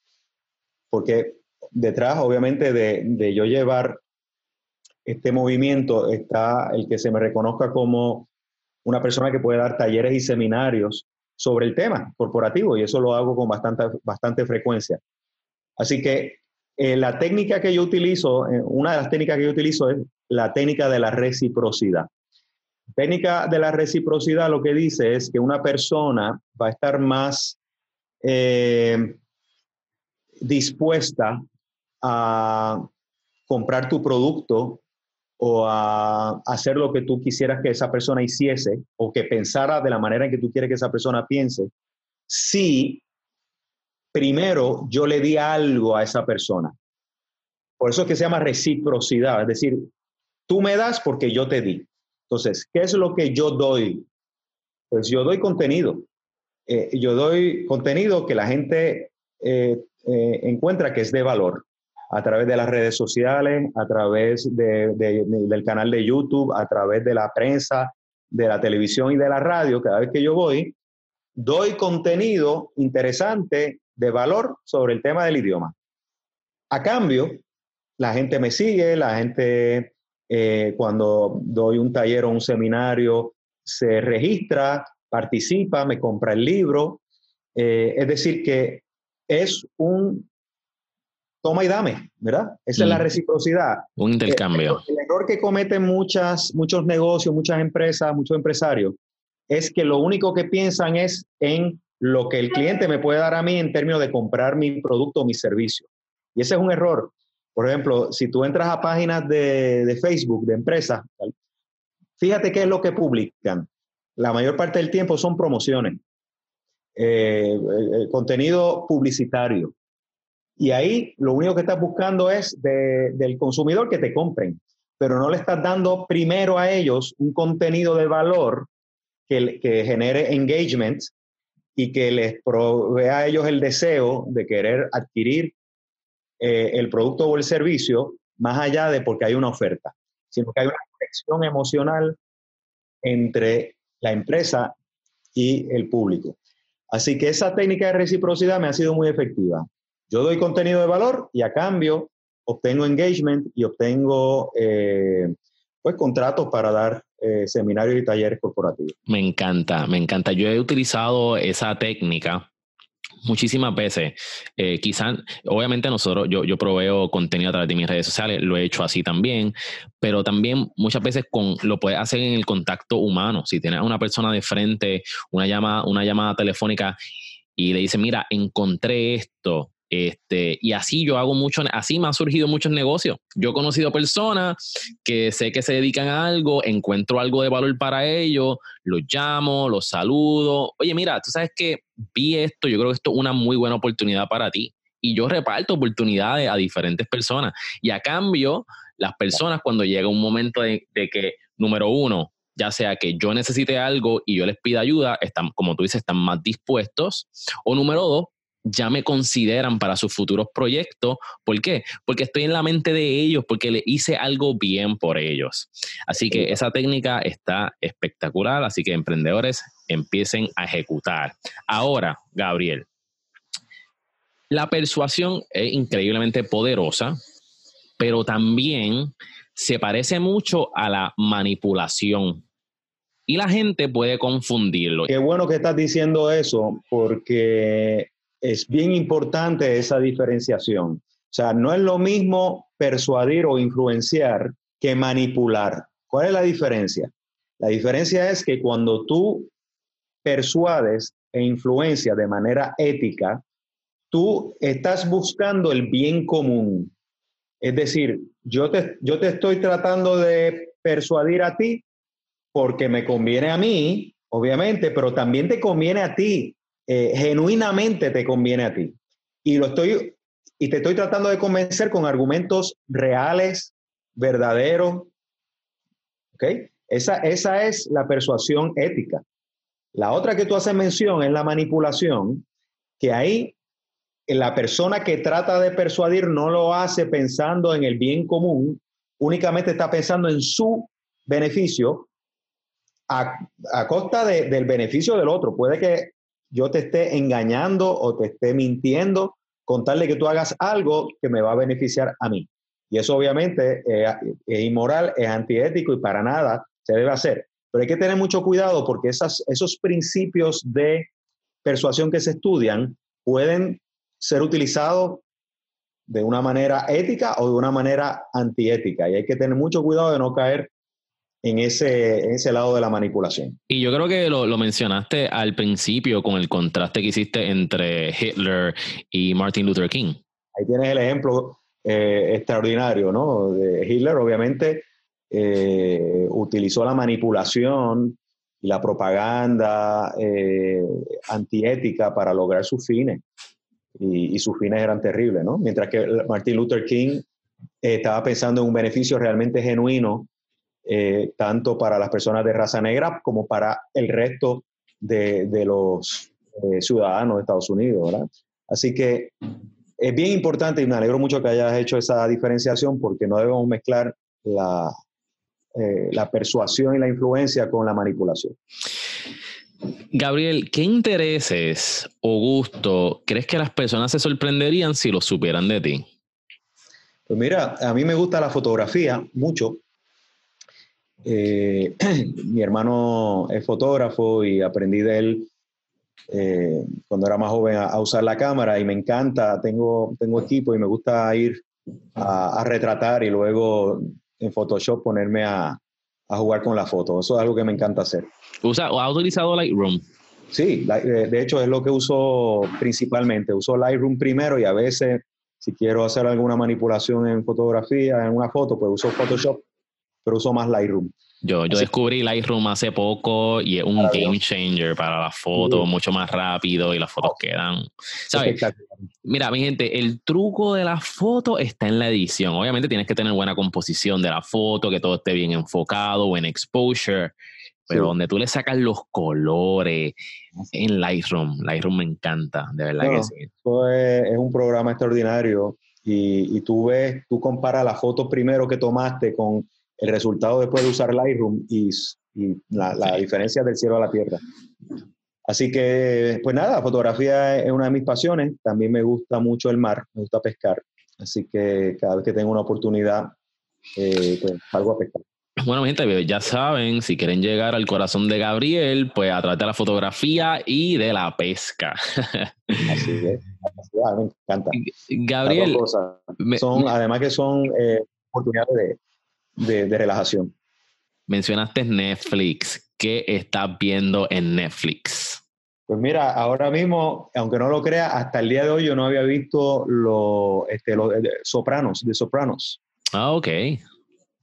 porque detrás, obviamente, de, de yo llevar este movimiento está el que se me reconozca como una persona que puede dar talleres y seminarios sobre el tema corporativo y eso lo hago con bastante, bastante frecuencia. Así que eh, la técnica que yo utilizo, eh, una de las técnicas que yo utilizo es la técnica de la reciprocidad. Técnica de la reciprocidad lo que dice es que una persona va a estar más eh, dispuesta a comprar tu producto o a hacer lo que tú quisieras que esa persona hiciese o que pensara de la manera en que tú quieres que esa persona piense, si primero yo le di algo a esa persona. Por eso es que se llama reciprocidad, es decir, tú me das porque yo te di. Entonces, ¿qué es lo que yo doy? Pues yo doy contenido. Eh, yo doy contenido que la gente eh, eh, encuentra que es de valor a través de las redes sociales, a través del canal de YouTube, a través de la prensa, de la televisión y de la radio, cada vez que yo voy, doy contenido interesante de valor sobre el tema del idioma. A cambio, la gente me sigue, la gente eh, cuando doy un taller o un seminario se registra, participa, me compra el libro. Eh, es decir, que es un toma y dame, ¿verdad? Esa es la mm. reciprocidad. Un intercambio. El, error que cometen muchas, muchos negocios, muchas empresas, muchos empresarios, es que lo único que piensan es en lo que el cliente me puede dar a mí en términos de comprar mi producto o mi servicio. Y ese es un error. Por ejemplo, si tú entras a páginas de, Facebook de empresas, fíjate qué es lo que publican. La mayor parte del tiempo son promociones, eh, contenido publicitario. Y ahí lo único que estás buscando es del consumidor que te compren, pero no le estás dando primero a ellos un contenido de valor que, que genere engagement y que les provea a ellos el deseo de querer adquirir eh, el producto o el servicio más allá de porque hay una oferta, sino que hay una conexión emocional entre la empresa y el público. Así que esa técnica de reciprocidad me ha sido muy efectiva. Yo doy contenido de valor y a cambio obtengo engagement y obtengo eh, pues contratos para dar eh, seminarios y talleres corporativos. Me encanta, me encanta. Yo he utilizado esa técnica muchísimas veces. Eh, quizás, obviamente nosotros, yo, yo proveo contenido a través de mis redes sociales, lo he hecho así también, pero también muchas veces con, lo puedes hacer en el contacto humano. Si tienes a una persona de frente, una llamada, una llamada telefónica y le dice, mira, encontré esto, este, y así yo hago mucho, así me han surgido muchos negocios. Yo he conocido personas que sé que se dedican a algo, encuentro algo de valor para ellos, los llamo, los saludo. Oye, mira, tú sabes que vi esto, yo creo que esto es una muy buena oportunidad para ti. Y yo reparto oportunidades a diferentes personas. Y a cambio, las personas cuando llega un momento de, que, número uno, ya sea que yo necesite algo y yo les pida ayuda, están, como tú dices, están más dispuestos. O número dos, ya me consideran para sus futuros proyectos. ¿Por qué? Porque estoy en la mente de ellos, porque le hice algo bien por ellos. Así que esa técnica está espectacular, así que emprendedores empiecen a ejecutar. Ahora, Gabriel, la persuasión es increíblemente poderosa, pero también se parece mucho a la manipulación. Y la gente puede confundirlo. Qué bueno que estás diciendo eso, porque es bien importante esa diferenciación. O sea, no es lo mismo persuadir o influenciar que manipular. ¿Cuál es la diferencia? La diferencia es que cuando tú persuades e influencias de manera ética, tú estás buscando el bien común. Es decir, yo te, yo te estoy tratando de persuadir a ti porque me conviene a mí, obviamente, pero también te conviene a ti eh, genuinamente te conviene a ti. Y lo estoy y te estoy tratando de convencer con argumentos reales, verdaderos. ¿Ok? Esa, esa es la persuasión ética. La otra que tú haces mención es la manipulación, que ahí la persona que trata de persuadir no lo hace pensando en el bien común, únicamente está pensando en su beneficio a, costa del beneficio del otro. Puede que yo te esté engañando o te esté mintiendo contarle que tú hagas algo que me va a beneficiar a mí. Y eso obviamente es inmoral, es antiético y para nada se debe hacer. Pero hay que tener mucho cuidado porque esas, esos principios de persuasión que se estudian pueden ser utilizados de una manera ética o de una manera antiética. Y hay que tener mucho cuidado de no caer en ese, ese lado de la manipulación. Y yo creo que lo, lo, mencionaste al principio con el contraste que hiciste entre Hitler y Martin Luther King. Ahí tienes el ejemplo eh, extraordinario, ¿no? De Hitler, obviamente, eh, utilizó la manipulación y la propaganda eh, antiética para lograr sus fines. Y, y, sus fines eran terribles, ¿no? Mientras que Martin Luther King estaba pensando en un beneficio realmente genuino eh, tanto para las personas de raza negra como para el resto de, los eh, ciudadanos de Estados Unidos, ¿verdad? Así que es bien importante y me alegro mucho que hayas hecho esa diferenciación porque no debemos mezclar la, eh, la persuasión y la influencia con la manipulación. Gabriel, ¿qué intereses o gusto crees que las personas se sorprenderían si lo supieran de ti? Pues mira, a mí me gusta la fotografía mucho eh, mi hermano es fotógrafo y aprendí de él eh, cuando era más joven a, usar la cámara y me encanta, tengo, tengo equipo y me gusta ir a, retratar y luego en Photoshop ponerme a, a, jugar con la foto. Eso es algo que me encanta hacer. ¿Usa, ¿Has utilizado Lightroom? Sí, de hecho es lo que uso principalmente. Uso Lightroom primero y a veces si quiero hacer alguna manipulación en fotografía, en una foto, pues uso Photoshop pero uso más Lightroom. Yo, yo descubrí Lightroom hace poco y es un game changer para las fotos, mucho más rápido y las fotos quedan. ¿sabes? Mira, mi gente, el truco de la foto está en la edición. Obviamente tienes que tener buena composición de la foto, que todo esté bien enfocado, buen exposure, pero donde tú le sacas los colores en Lightroom, Lightroom me encanta, de verdad que sí. es, un programa extraordinario y, y tú ves, tú comparas la foto primero que tomaste con el resultado después de usar Lightroom y, y la, la diferencia del cielo a la tierra. Así que, pues nada, fotografía es una de mis pasiones. También me gusta mucho el mar, me gusta pescar. Así que cada vez que tengo una oportunidad, eh, pues salgo a pescar. Bueno, gente, ya saben, si quieren llegar al corazón de Gabriel, pues a través de la fotografía y de la pesca. Así es, me encanta. Gabriel, son, además que son eh, oportunidades de, de, relajación. Mencionaste Netflix. ¿Qué estás viendo en Netflix? Pues mira, ahora mismo, aunque no lo crea, hasta el día de hoy yo no había visto los este, Sopranos, de Sopranos. Ah, ok.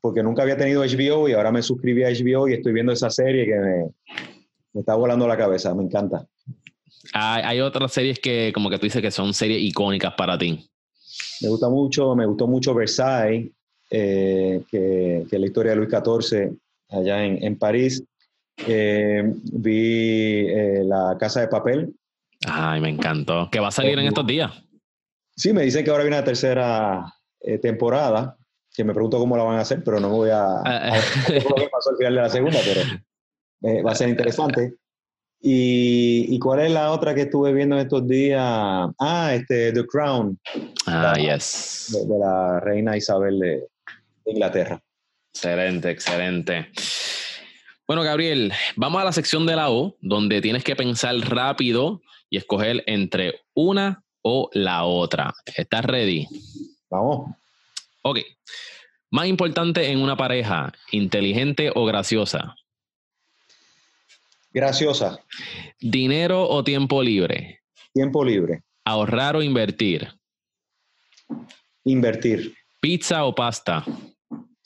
Porque nunca había tenido HBO y ahora me suscribí a HBO y estoy viendo esa serie que me, me está volando la cabeza, me encanta. Hay, hay, otras series que, como que tú dices, que son series icónicas para ti. Me gusta mucho, me gustó mucho Versailles, eh, que, que, la historia de Luis XIV allá en, en París. Eh, vi eh, La Casa de Papel. Ay, me encantó. ¿Que va a salir en estos días? Sí, me dicen que ahora viene la tercera temporada, que me pregunto cómo la van a hacer, pero no me voy a... a, a lo que pasó al final de la segunda, pero va a ser interesante. Y, y, cuál es la otra que estuve viendo en estos días? Ah, este, The Crown. Ah, yes. de, la reina Isabel de, Inglaterra. Excelente, excelente. Bueno, Gabriel, vamos a la sección de la O, donde tienes que pensar rápido y escoger entre una o la otra. ¿Estás ready? Vamos. Ok. Más importante en una pareja, inteligente o graciosa. Graciosa. Dinero o tiempo libre. Tiempo libre. Ahorrar o invertir. Invertir. Pizza o pasta.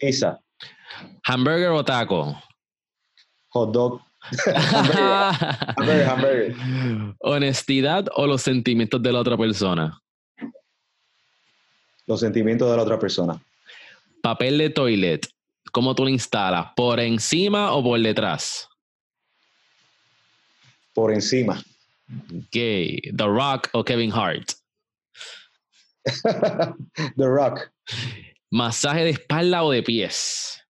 Esa. Hamburger o taco. Hot dog. hamburger, hamburger, Honestidad o los sentimientos de la otra persona. Los sentimientos de la otra persona. Papel de toilet. ¿Cómo tú lo instalas? ¿Por encima o por detrás? por encima. Gay, The Rock o Kevin Hart. The Rock. Masaje de espalda o de pies.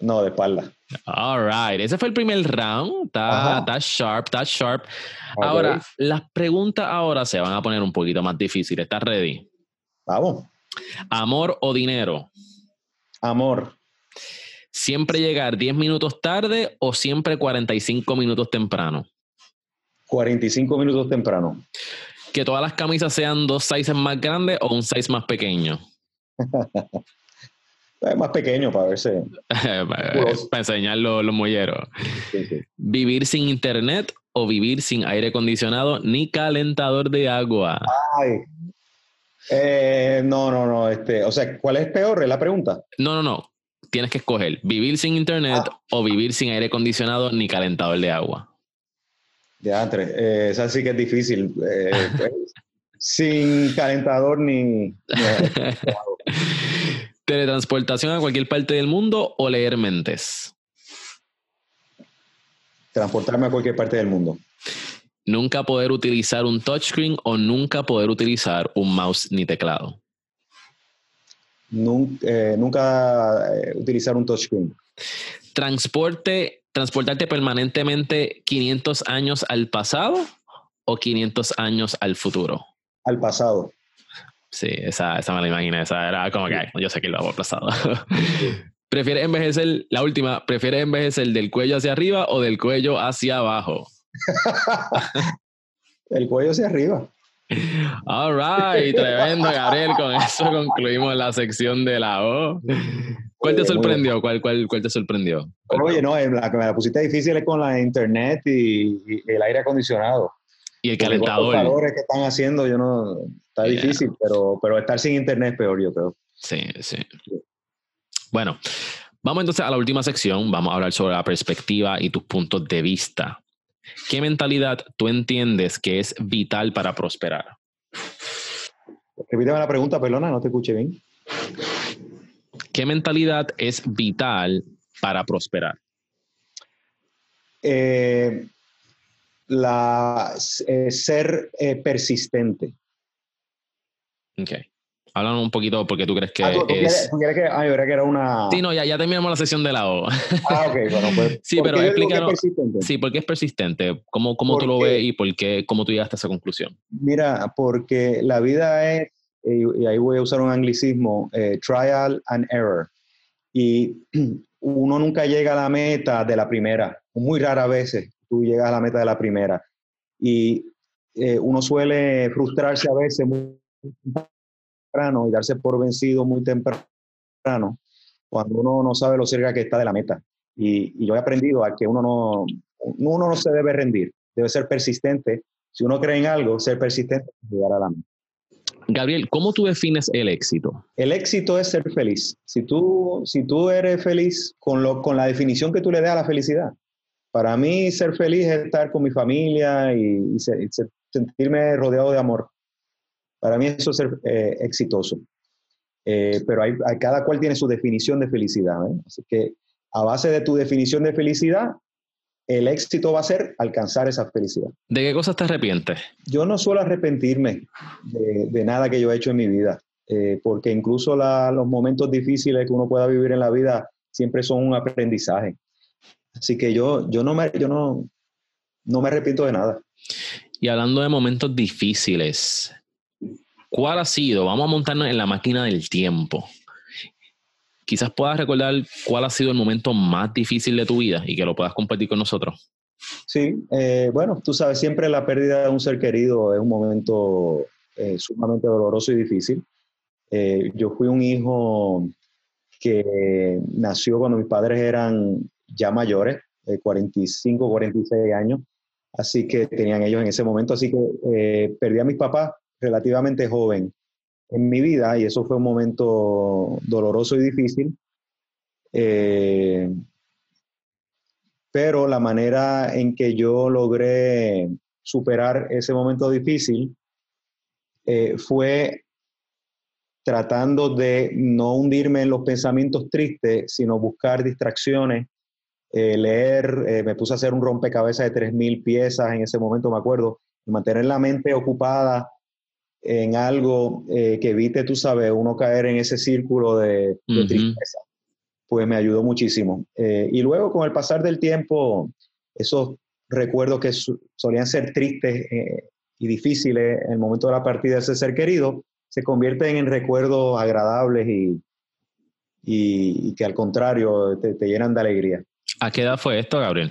No, de espalda. All right. Ese fue el primer round. Está, está sharp, está sharp. Ahora, las preguntas ahora se van a poner un poquito más difíciles. ¿Estás ready? Vamos. ¿Amor o dinero? Amor. ¿Siempre llegar 10 minutos tarde o siempre 45 minutos temprano? 45 minutos temprano. ¿Que todas las camisas sean dos sizes más grandes o un size más pequeño? Es más pequeño para verse. Para enseñar los, los molleros. Sí, sí. ¿Vivir sin internet o vivir sin aire acondicionado ni calentador de agua? Ay. Eh, no, no, no. Este, o sea, ¿cuál es peor? Es la pregunta. No, no, no. Tienes que escoger vivir sin internet Ah. o vivir sin aire acondicionado ni calentador de agua. Ya, Andrés. Eh, esa sí que es difícil. Eh, pues, sin calentador ni. ¿Teletransportación a cualquier parte del mundo o leer mentes? transportarme a cualquier parte del mundo. Nunca poder utilizar un touchscreen o nunca poder utilizar un mouse ni teclado. Eh, nunca eh, utilizar un touchscreen. Transporte, transportarte permanentemente 500 años al pasado o 500 años al futuro. Al pasado. Sí, esa, esa me la imaginé. Esa era como que yo sé que lo hago pasado. ¿Prefieres envejecer, la última, prefieres envejecer del cuello hacia arriba o del cuello hacia abajo? El cuello hacia arriba. All right, tremendo, Gabriel. Con eso concluimos la sección de la O. ¿Cuál te muy sorprendió? ¿Cuál, cuál, cuál te sorprendió? ¿Cuál- Oye, no, eh, la que me la pusiste difícil es con la internet y, y el aire acondicionado. Y el con los calentador. calores que están haciendo, yo no. Está Yeah. difícil, pero, pero estar sin internet es peor, yo creo. Sí, sí. Bueno, vamos entonces a la última sección. Vamos a hablar sobre la perspectiva y tus puntos de vista. ¿Qué mentalidad tú entiendes que es vital para prosperar? Repíteme la pregunta, perdona, no te escuché bien. ¿Qué mentalidad es vital para prosperar? Eh, la, eh, ser eh, persistente. Ok. Háblanos un poquito porque tú crees que Ah, ¿tú, tú quieres, es... tú quieres que, ah, yo creía que era una. Sí, no, ya, ya terminamos la sección de la O. Ah, ok, bueno, pues. Sí, ¿por pero explícanos-? Sí, ¿por qué es persistente? ¿Cómo, cómo tú lo ves y por qué, cómo tú llegaste a esa conclusión? Mira, porque la vida es, y ahí voy a usar un anglicismo, eh, trial and error. Y uno nunca llega a la meta de la primera. Muy raras veces tú llegas a la meta de la primera. Y eh, uno suele frustrarse a veces muy temprano y darse por vencido muy temprano cuando uno no sabe lo cerca que está de la meta. Y, y yo he aprendido a que uno no, uno no se debe rendir, debe ser persistente si uno cree en algo, ser persistente y llegar a la meta. Gabriel, ¿cómo tú defines el éxito? El éxito es ser feliz. Si tú, si tú eres feliz con, lo, con la definición que tú le das a la felicidad, para mí ser feliz es estar con mi familia y, y se- y se- sentirme rodeado de amor. Para mí eso es ser eh, exitoso. Eh, pero hay, hay- cada cual tiene su definición de felicidad. ¿eh? Así que a base de tu definición de felicidad, el éxito va a ser alcanzar esa felicidad. ¿De qué cosas te arrepientes? Yo no suelo arrepentirme de, de nada que yo he hecho en mi vida, eh, porque incluso la- los momentos difíciles que uno pueda vivir en la vida siempre son un aprendizaje. Así que yo, yo, no, me, yo no, no me arrepiento de nada. Y hablando de momentos difíciles, ¿cuál ha sido? Vamos a montarnos en la máquina del tiempo. Quizás puedas recordar cuál ha sido el momento más difícil de tu vida y que lo puedas compartir con nosotros. Sí, eh, bueno, tú sabes, siempre la pérdida de un ser querido es un momento eh, sumamente doloroso y difícil. Eh, yo fui un hijo que nació cuando mis padres eran ya mayores, de 45, 46 años, así que tenían ellos en ese momento, así que eh, perdí a mis papás relativamente joven en mi vida y eso fue un momento doloroso y difícil. Eh, pero la manera en que yo logré superar ese momento difícil eh, fue tratando de no hundirme en los pensamientos tristes, sino buscar distracciones eh, leer, eh, me puse a hacer un rompecabezas de 3.000 piezas en ese momento, me acuerdo, mantener la mente ocupada en algo que evite, tú sabes, uno caer en ese círculo de, tristeza, pues me ayudó muchísimo. y luego con el pasar del tiempo, esos recuerdos que solían ser tristes y difíciles en el momento de la partida de ese ser querido, se convierten en recuerdos agradables y, y, que al contrario te, llenan de alegría. ¿A qué edad fue esto, Gabriel?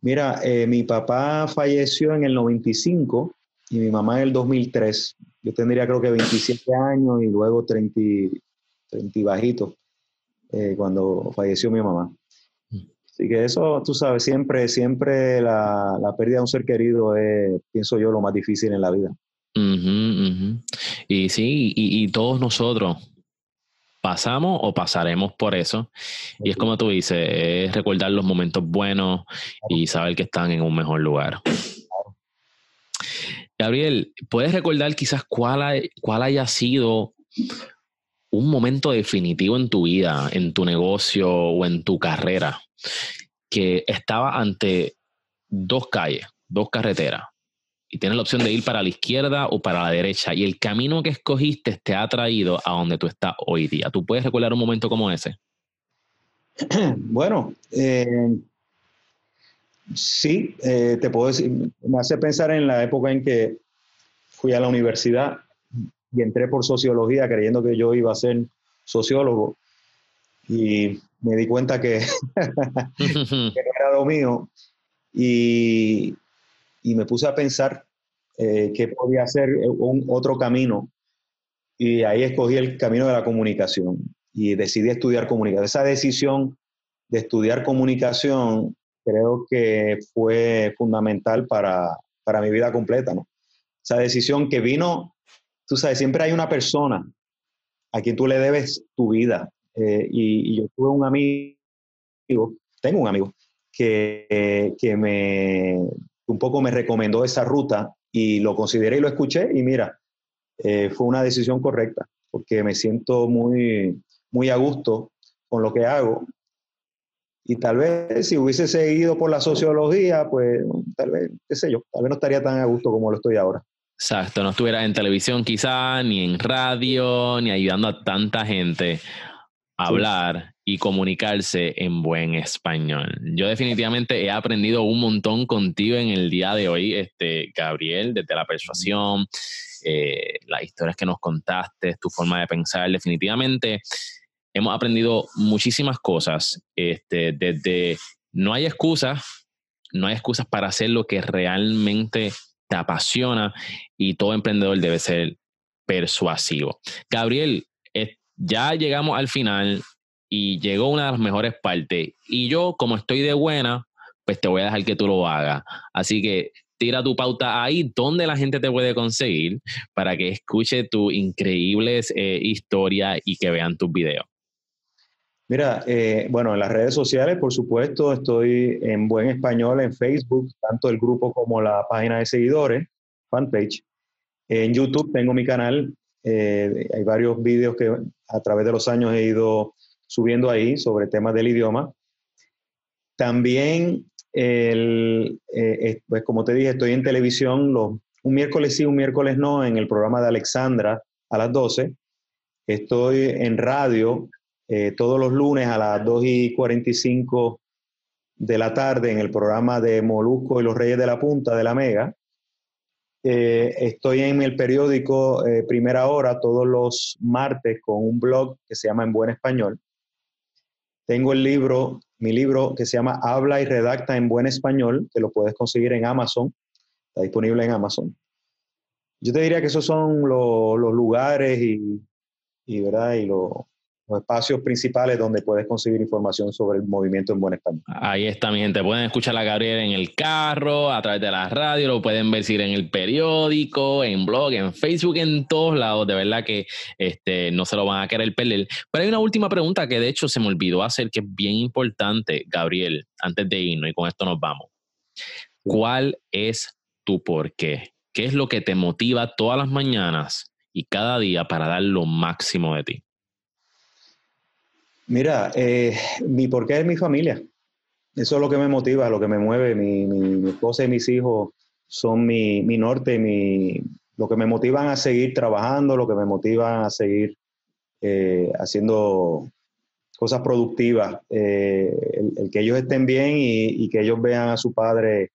Mira, eh, mi papá falleció en el 95 y mi mamá en el 2003. Yo tendría creo que 27 años y luego 30, 30 bajitos eh, cuando falleció mi mamá. Así que eso, tú sabes, siempre, siempre la, la pérdida de un ser querido es, pienso yo, lo más difícil en la vida. Y sí, y, y, todos nosotros pasamos o pasaremos por eso. Y es como tú dices, es recordar los momentos buenos y saber que están en un mejor lugar. Gabriel, ¿puedes recordar quizás cuál, cuál haya sido un momento definitivo en tu vida, en tu negocio o en tu carrera, que estaba ante dos calles, dos carreteras? Y tienes la opción de ir para la izquierda o para la derecha y el camino que escogiste te ha traído a donde tú estás hoy día. ¿Tú puedes recordar un momento como ese? Bueno, eh, sí, eh, te puedo decir, me hace pensar en la época en que fui a la universidad y entré por sociología creyendo que yo iba a ser sociólogo y me di cuenta que, que no era lo mío y, y me puse a pensar eh, qué podía hacer un, otro camino. Y ahí escogí el camino de la comunicación y decidí estudiar comunicación. Esa decisión de estudiar comunicación creo que fue fundamental para, para mi vida completa, ¿no? Esa decisión que vino, tú sabes, siempre hay una persona a quien tú le debes tu vida. Eh, y, y, yo tuve un amigo, tengo un amigo, que, que me, un poco me recomendó esa ruta y lo consideré y lo escuché y mira, eh, fue una decisión correcta porque me siento muy, muy a gusto con lo que hago. Y tal vez si hubiese seguido por la sociología, pues tal vez, qué sé yo, tal vez no estaría tan a gusto como lo estoy ahora. Exacto, no estuviera en televisión quizá, ni en radio, ni ayudando a tanta gente hablar y comunicarse en buen español. Yo definitivamente he aprendido un montón contigo en el día de hoy, este, Gabriel, desde la persuasión, eh, las historias que nos contaste, tu forma de pensar. Definitivamente hemos aprendido muchísimas cosas, este, desde no hay excusas, no hay excusas para hacer lo que realmente te apasiona y todo emprendedor debe ser persuasivo. Gabriel, ya llegamos al final y llegó una de las mejores partes. Y yo, como estoy de buena, pues te voy a dejar que tú lo hagas. Así que tira tu pauta ahí donde la gente te puede conseguir para que escuche tu increíbles eh, historias y que vean tus videos. Mira, eh, bueno, en las redes sociales, por supuesto, estoy en buen español en Facebook, tanto el grupo como la página de seguidores, fanpage. En YouTube tengo mi canal eh, hay varios vídeos que a través de los años he ido subiendo ahí sobre temas del idioma. También, el, eh, pues como te dije, estoy en televisión los, un miércoles sí, un miércoles no, en el programa de Alexandra a las 12. Estoy en radio eh, todos los lunes a las 2 y 45 de la tarde en el programa de Molusco y los Reyes de la Punta de la Mega. Eh, estoy en el periódico eh, Primera Hora todos los martes con un blog que se llama En Buen Español. Tengo el libro, mi libro que se llama Habla y Redacta en Buen Español, que lo puedes conseguir en Amazon. Está disponible en Amazon. Yo te diría que esos son los, lugares y, y, ¿verdad? y lo, los espacios principales donde puedes conseguir información sobre el movimiento en Buen Español. Ahí está, mi gente. Pueden escuchar a Gabriel en el carro, a través de la radio, lo pueden ver en el periódico, en blog, en Facebook, en todos lados. De verdad que este, no se lo van a querer perder. Pero hay una última pregunta que de hecho se me olvidó hacer, que es bien importante, Gabriel, antes de irnos, y con esto nos vamos. ¿Cuál es tu porqué? ¿Qué es lo que te motiva todas las mañanas y cada día para dar lo máximo de ti? Mira, eh, mi porqué es mi familia. Eso es lo que me motiva, lo que me mueve. Mi, mi, esposa y mis hijos son mi, mi norte, mi, lo que me motivan a seguir trabajando, lo que me motivan a seguir eh, haciendo cosas productivas. Eh, el, que ellos estén bien y, que ellos vean a su padre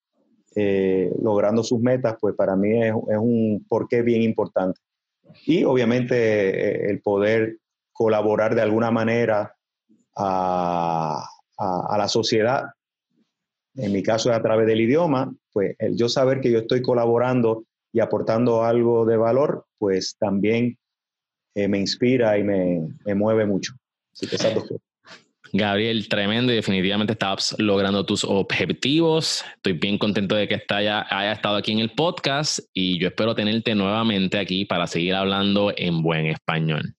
logrando sus metas, pues para mí es, es, un porqué bien importante. Y obviamente el poder colaborar de alguna manera a, la sociedad, en mi caso a través del idioma, pues yo saber que yo estoy colaborando y aportando algo de valor, pues también eh, me inspira y me, mueve mucho. Así que Gabriel, tremendo y definitivamente estás logrando tus objetivos. Estoy bien contento de que haya, haya estado aquí en el podcast y yo espero tenerte nuevamente aquí para seguir hablando en buen español.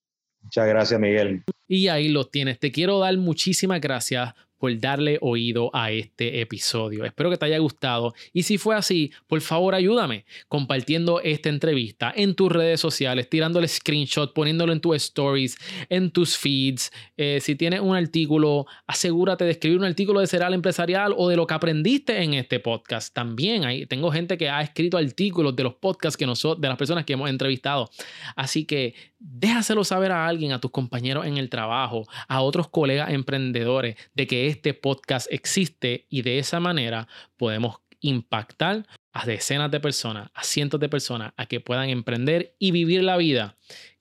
Muchas gracias, Miguel. Y ahí lo tienes. Te quiero dar muchísimas gracias por darle oído a este episodio. Espero que te haya gustado y si fue así, por favor ayúdame compartiendo esta entrevista en tus redes sociales, tirándole screenshot, poniéndolo en tus stories, en tus feeds. Eh, si tienes un artículo, asegúrate de escribir un artículo de Ceral Empresarial o de lo que aprendiste en este podcast. También hay, tengo gente que ha escrito artículos de los podcasts que nosotros, de las personas que hemos entrevistado. Así que déjaselo saber a alguien, a tus compañeros en el trabajo, a otros colegas emprendedores, de que este podcast existe y de esa manera podemos impactar a decenas de personas, a cientos de personas, a que puedan emprender y vivir la vida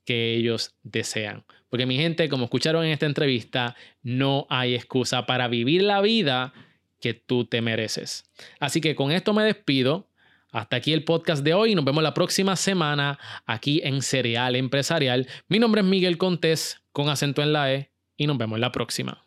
que ellos desean. Porque mi gente, como escucharon en esta entrevista, no hay excusa para vivir la vida que tú te mereces. Así que con esto me despido. Hasta aquí el podcast de hoy. Nos vemos la próxima semana aquí en Cereal Empresarial. Mi nombre es Miguel Contés con acento en la E y nos vemos la próxima.